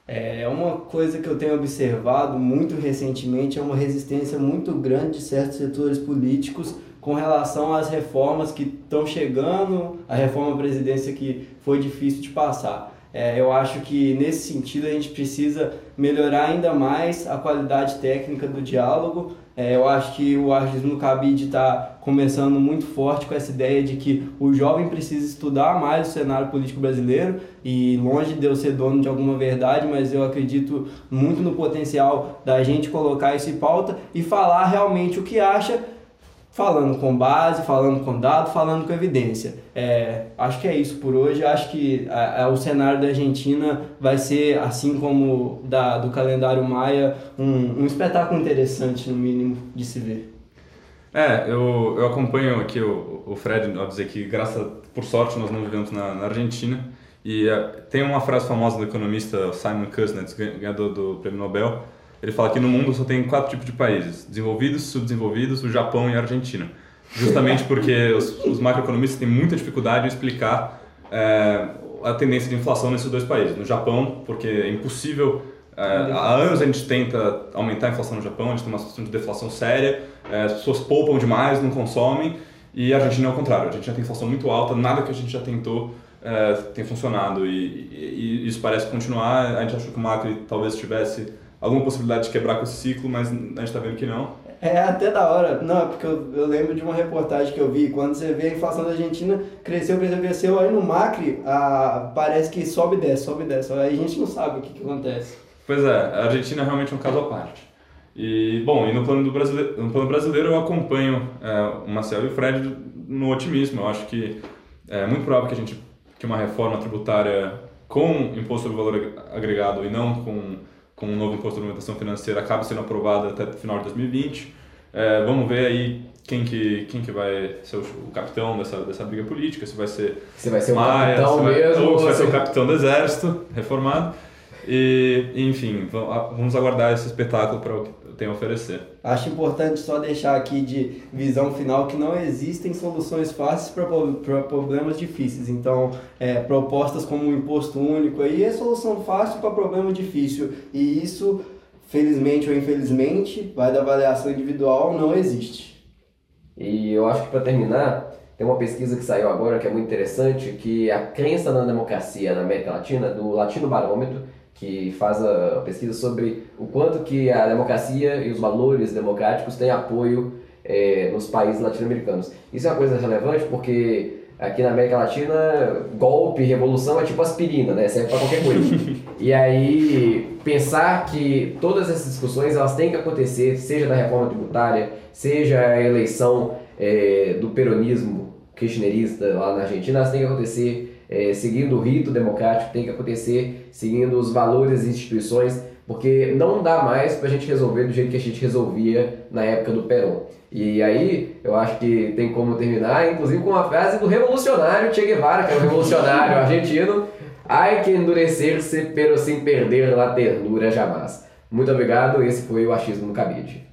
B: É uma coisa que eu tenho observado muito recentemente é uma resistência muito grande de certos setores políticos com relação às reformas que estão chegando, a reforma presidência que foi difícil de passar. É, eu acho que nesse sentido a gente precisa melhorar ainda mais a qualidade técnica do diálogo. É, eu acho que o no Cabide está começando muito forte com essa ideia de que o jovem precisa estudar mais o cenário político brasileiro e longe de eu ser dono de alguma verdade, mas eu acredito muito no potencial da gente colocar isso em pauta e falar realmente o que acha falando com base, falando com dado, falando com evidência. É, acho que é isso por hoje. Acho que a, a, o cenário da Argentina vai ser, assim como da, do calendário Maia, um, um espetáculo interessante, no mínimo, de se ver.
C: É, eu, eu acompanho aqui o, o Fred ao dizer que, graças por sorte, nós não vivemos na, na Argentina. E uh, tem uma frase famosa do economista Simon Kuznets, ganhador do Prêmio Nobel, ele fala que no mundo só tem quatro tipos de países: desenvolvidos, subdesenvolvidos, o Japão e a Argentina. Justamente porque os, os macroeconomistas têm muita dificuldade em explicar é, a tendência de inflação nesses dois países. No Japão, porque é impossível. É, há anos a gente tenta aumentar a inflação no Japão, a gente tem uma situação de deflação séria, é, as pessoas poupam demais, não consomem, e a Argentina é o contrário. A gente já tem inflação muito alta, nada que a gente já tentou é, tem funcionado, e, e, e, isso parece continuar. A gente achou que o Macri talvez tivesse alguma possibilidade de quebrar com esse ciclo, mas a gente está vendo que não.
B: É até da hora, não, porque eu, eu, lembro de uma reportagem que eu vi, quando você vê a inflação da Argentina, cresceu, cresceu, cresceu, aí no Macri a, parece que sobe e desce, sobe e desce, aí a gente não sabe o que, que acontece.
C: Pois é, a Argentina é realmente um caso à parte. E, bom, e no plano, do brasileiro, no plano brasileiro eu acompanho é, o Marcelo e o Fred no otimismo, eu acho que é muito provável que a gente, que uma reforma tributária com imposto sobre valor agregado e não com com um novo imposto de movimentação financeira acaba sendo aprovado até o final de 2020. É, vamos ver aí quem que, quem que vai ser o, o, capitão dessa, dessa briga política, se vai ser
A: se vai ser Maia, o capitão se vai, mesmo,
C: ou se vai ser o capitão do exército reformado. E, enfim, vamos aguardar esse espetáculo para o tem a oferecer.
B: Acho importante só deixar aqui de visão final que não existem soluções fáceis para problemas difíceis. Então, é, propostas como o imposto único aí é solução fácil para problema difícil. E isso, felizmente ou infelizmente, vai da avaliação individual, não existe.
A: E eu acho que para terminar, tem uma pesquisa que saiu agora que é muito interessante, que a crença na democracia na América Latina, do Latino Barômetro, que faz a pesquisa sobre o quanto que a democracia e os valores democráticos têm apoio é, nos países latino-americanos. Isso é uma coisa relevante porque aqui na América Latina, golpe, revolução é tipo aspirina, né? Serve para qualquer coisa. e aí, pensar que todas essas discussões elas têm que acontecer, seja da reforma tributária, seja a eleição é, do peronismo kirchnerista lá na Argentina, elas têm que acontecer é, seguindo o rito democrático, tem que acontecer seguindo os valores e instituições, porque não dá mais para a gente resolver do jeito que a gente resolvia na época do Perón. E aí, eu acho que tem como terminar, inclusive com uma frase do revolucionário Che Guevara, que é um revolucionário argentino, Ai que endurecer-se, pero sem perder a ternura jamais. Muito obrigado, esse foi o Achismo no Cabide.